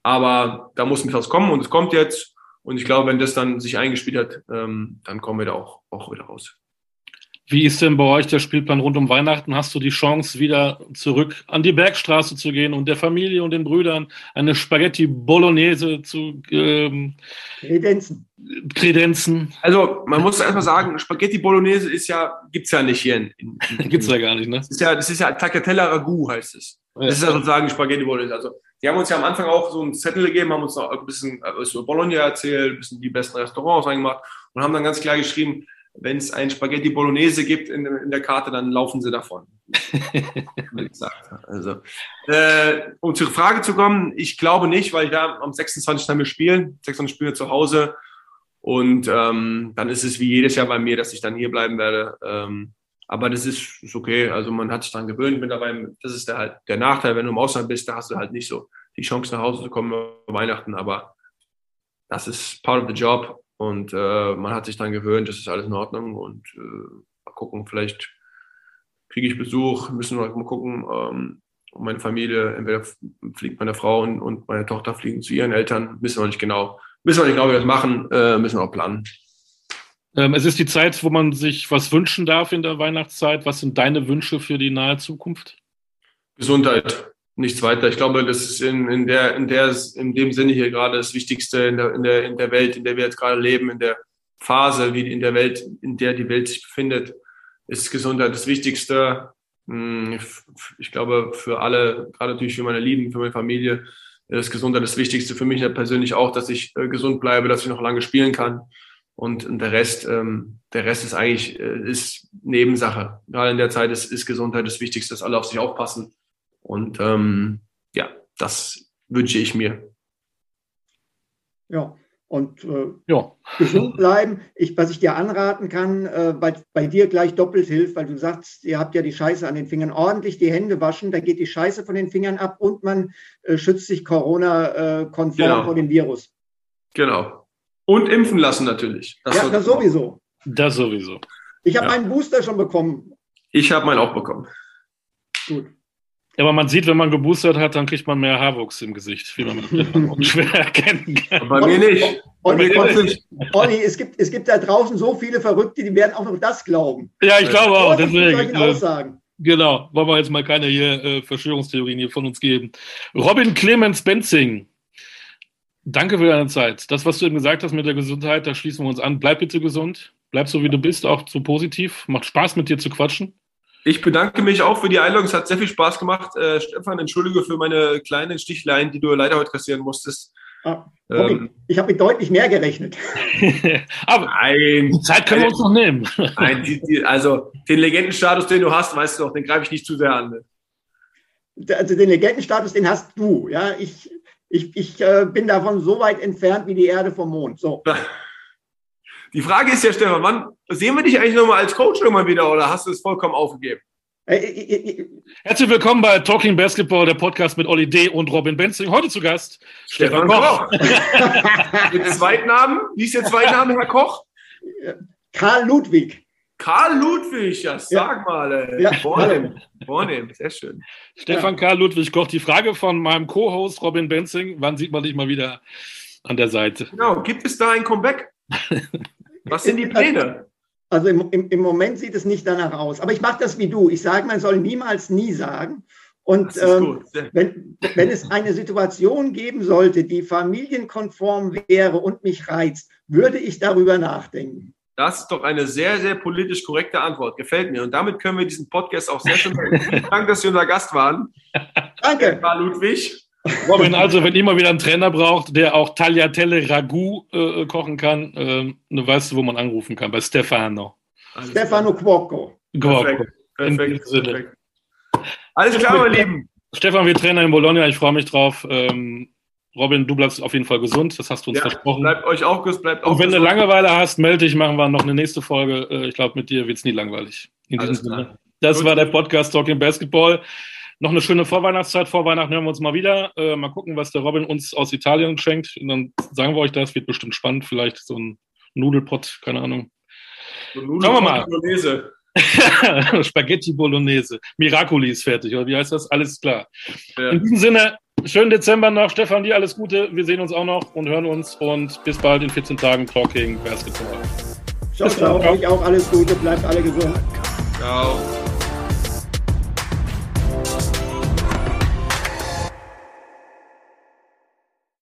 Aber da muss was kommen und es kommt jetzt. Und ich glaube, wenn das dann sich eingespielt hat, ähm, dann kommen wir da auch, auch wieder raus. Wie ist denn bei euch der Spielplan rund um Weihnachten? Hast du die Chance, wieder zurück an die Bergstraße zu gehen und der Familie und den Brüdern eine Spaghetti Bolognese zu ähm, kredenzen. kredenzen? Also, man muss erstmal sagen, Spaghetti Bolognese ist ja, gibt's ja nicht hier. In, in, in gibt's ja gar nicht, ne? Das ist ja, das ist ja Tagliatella Ragout heißt es. Das ist ja sozusagen Spaghetti Bolognese. Also, die haben uns ja am Anfang auch so einen Zettel gegeben, haben uns noch ein bisschen über Bologna erzählt, ein bisschen die besten Restaurants eingemacht und haben dann ganz klar geschrieben, wenn es ein Spaghetti Bolognese gibt in, in, der Karte, dann laufen sie davon. also, äh, um zur Frage zu kommen, ich glaube nicht, weil ich da am 26. haben wir spielen, 26 Spiele zu Hause und ähm, dann ist es wie jedes Jahr bei mir, dass ich dann hier bleiben werde. Ähm, aber das ist, ist okay. Also man hat sich daran gewöhnt mittlerweile. Das ist der, halt der Nachteil, wenn du im Ausland bist, da hast du halt nicht so die Chance nach Hause zu kommen Weihnachten. Aber das ist part of the job und äh, man hat sich daran gewöhnt, das ist alles in Ordnung und äh, mal gucken, vielleicht kriege ich Besuch, müssen wir mal gucken. Ähm, meine Familie, entweder fliegt meine Frau und, und, meine Tochter fliegen zu ihren Eltern, wissen wir nicht genau, wissen wir nicht genau, wie wir das machen, äh, müssen wir auch planen. Ähm, es ist die Zeit, wo man sich was wünschen darf in der Weihnachtszeit. Was sind deine Wünsche für die nahe Zukunft? Gesundheit nichts weiter. Ich glaube, das ist in, in, der, in, der, in dem Sinne hier gerade das Wichtigste in der, in, der, in der Welt, in der wir jetzt gerade leben, in der Phase, wie in der Welt, in der die Welt sich befindet, ist Gesundheit das Wichtigste. Hm, ich glaube, für alle, gerade natürlich für meine Lieben, für meine Familie, ist Gesundheit das Wichtigste. Für mich persönlich auch, dass ich äh, gesund bleibe, dass ich noch lange spielen kann. Und, der Rest, ähm, der Rest ist eigentlich äh, ist Nebensache. Gerade in der Zeit ist, ist Gesundheit das Wichtigste, dass alle auf sich aufpassen und ähm, ja, das wünsche ich mir. Ja, und äh, ja. gesund bleiben. Ich, was ich dir anraten kann, äh, bei, bei dir gleich doppelt hilft, weil du sagst, ihr habt ja die Scheiße an den Fingern. Ordentlich die Hände waschen, da geht die Scheiße von den Fingern ab und man äh, schützt sich Corona-konform genau. vor dem Virus. Genau. Und impfen lassen natürlich. Das ja, das sowieso. Das sowieso. Ich habe ja. meinen Booster schon bekommen. Ich habe meinen auch bekommen. Gut. Aber man sieht, wenn man geboostert hat, dann kriegt man mehr Haarwuchs im Gesicht, wie man schwer erkennen kann. Bei mir nicht. Olli, Olli, Olli, es, gibt, es gibt da draußen so viele Verrückte, die werden auch noch das glauben. Ja, ich glaube auch. Deswegen, äh, Aussagen. Genau, wollen wir jetzt mal keine hier äh, Verschwörungstheorien hier von uns geben. Robin Clemens Benzing, danke für deine Zeit. Das, was du eben gesagt hast mit der Gesundheit, da schließen wir uns an. Bleib bitte gesund, bleib so wie du bist, auch so positiv. Macht Spaß mit dir zu quatschen. Ich bedanke mich auch für die Einladung. Es hat sehr viel Spaß gemacht. Äh, Stefan, entschuldige für meine kleinen Stichlein, die du leider heute kassieren musstest. Ah, ähm, ich habe mit deutlich mehr gerechnet. Aber Nein, die Zeit können wir uns noch nehmen. Nein, die, die, also den Legendenstatus, den du hast, weißt du doch, den greife ich nicht zu sehr an. Also den Legendenstatus, den hast du. Ja, ich, ich, ich äh, bin davon so weit entfernt wie die Erde vom Mond. So. Die Frage ist ja, Stefan, wann sehen wir dich eigentlich nochmal als Coach irgendwann wieder oder hast du es vollkommen aufgegeben? Äh, äh, äh, Herzlich willkommen bei Talking Basketball, der Podcast mit Olli D. und Robin Benzing. Heute zu Gast Stefan, Koch. mit Zweitnamen? Wie ist der Zweitname, Herr Koch? Karl Ludwig. Karl Ludwig, ja, sag ja. mal. Ey. Ja. Vornehm, vornehm, sehr schön. Stefan ja. Karl Ludwig Koch, die Frage von meinem Co-Host Robin Benzing, wann sieht man dich mal wieder an der Seite? Genau, gibt es da ein Comeback? Was sind die Pläne? Also im, im, im Moment sieht es nicht danach aus. Aber ich mache das wie du. Ich sage, man soll niemals nie sagen. Und ähm, wenn, wenn es eine Situation geben sollte, die familienkonform wäre und mich reizt, würde ich darüber nachdenken. Das ist doch eine sehr, sehr politisch korrekte Antwort. Gefällt mir. Und damit können wir diesen Podcast auch sehr schön. Vielen Dank, dass Sie unser Gast waren. Danke. Karl Ludwig. Robin, also wenn ihr mal wieder einen Trainer braucht, der auch Tagliatelle Ragout äh, kochen kann, äh, du weißt, wo man anrufen kann, bei Stefano. Alles Stefano Cuoco. Perfekt, perfekt, perfekt. Alles klar, meine Lieben. Stefan, wir Trainer in Bologna, ich freue mich drauf. Ähm, Robin, du bleibst auf jeden Fall gesund, das hast du uns ja, versprochen. Bleibt euch auch gesund, bleibt auch Und wenn gesund. du Langeweile hast, melde dich, machen wir noch eine nächste Folge. Äh, ich glaube, mit dir wird es nie langweilig. In diesem Sinne. Das Gut. war der Podcast Talking Basketball noch eine schöne Vorweihnachtszeit. Vor Weihnachten hören wir uns mal wieder. Äh, mal gucken, was der Robin uns aus Italien schenkt. Und dann sagen wir euch das. Wird bestimmt spannend. Vielleicht so ein Nudelpott, keine Ahnung. So Schauen wir mal. Bolognese. Spaghetti Bolognese. Miracoli ist fertig, oder wie heißt das? Alles klar. Ja. In diesem Sinne, schönen Dezember noch. Stefan, dir alles Gute. Wir sehen uns auch noch und hören uns. Und bis bald in 14 Tagen Talking Basketball. Ciao, ciao. Euch auch alles Gute. Bleibt alle gesund. Ciao.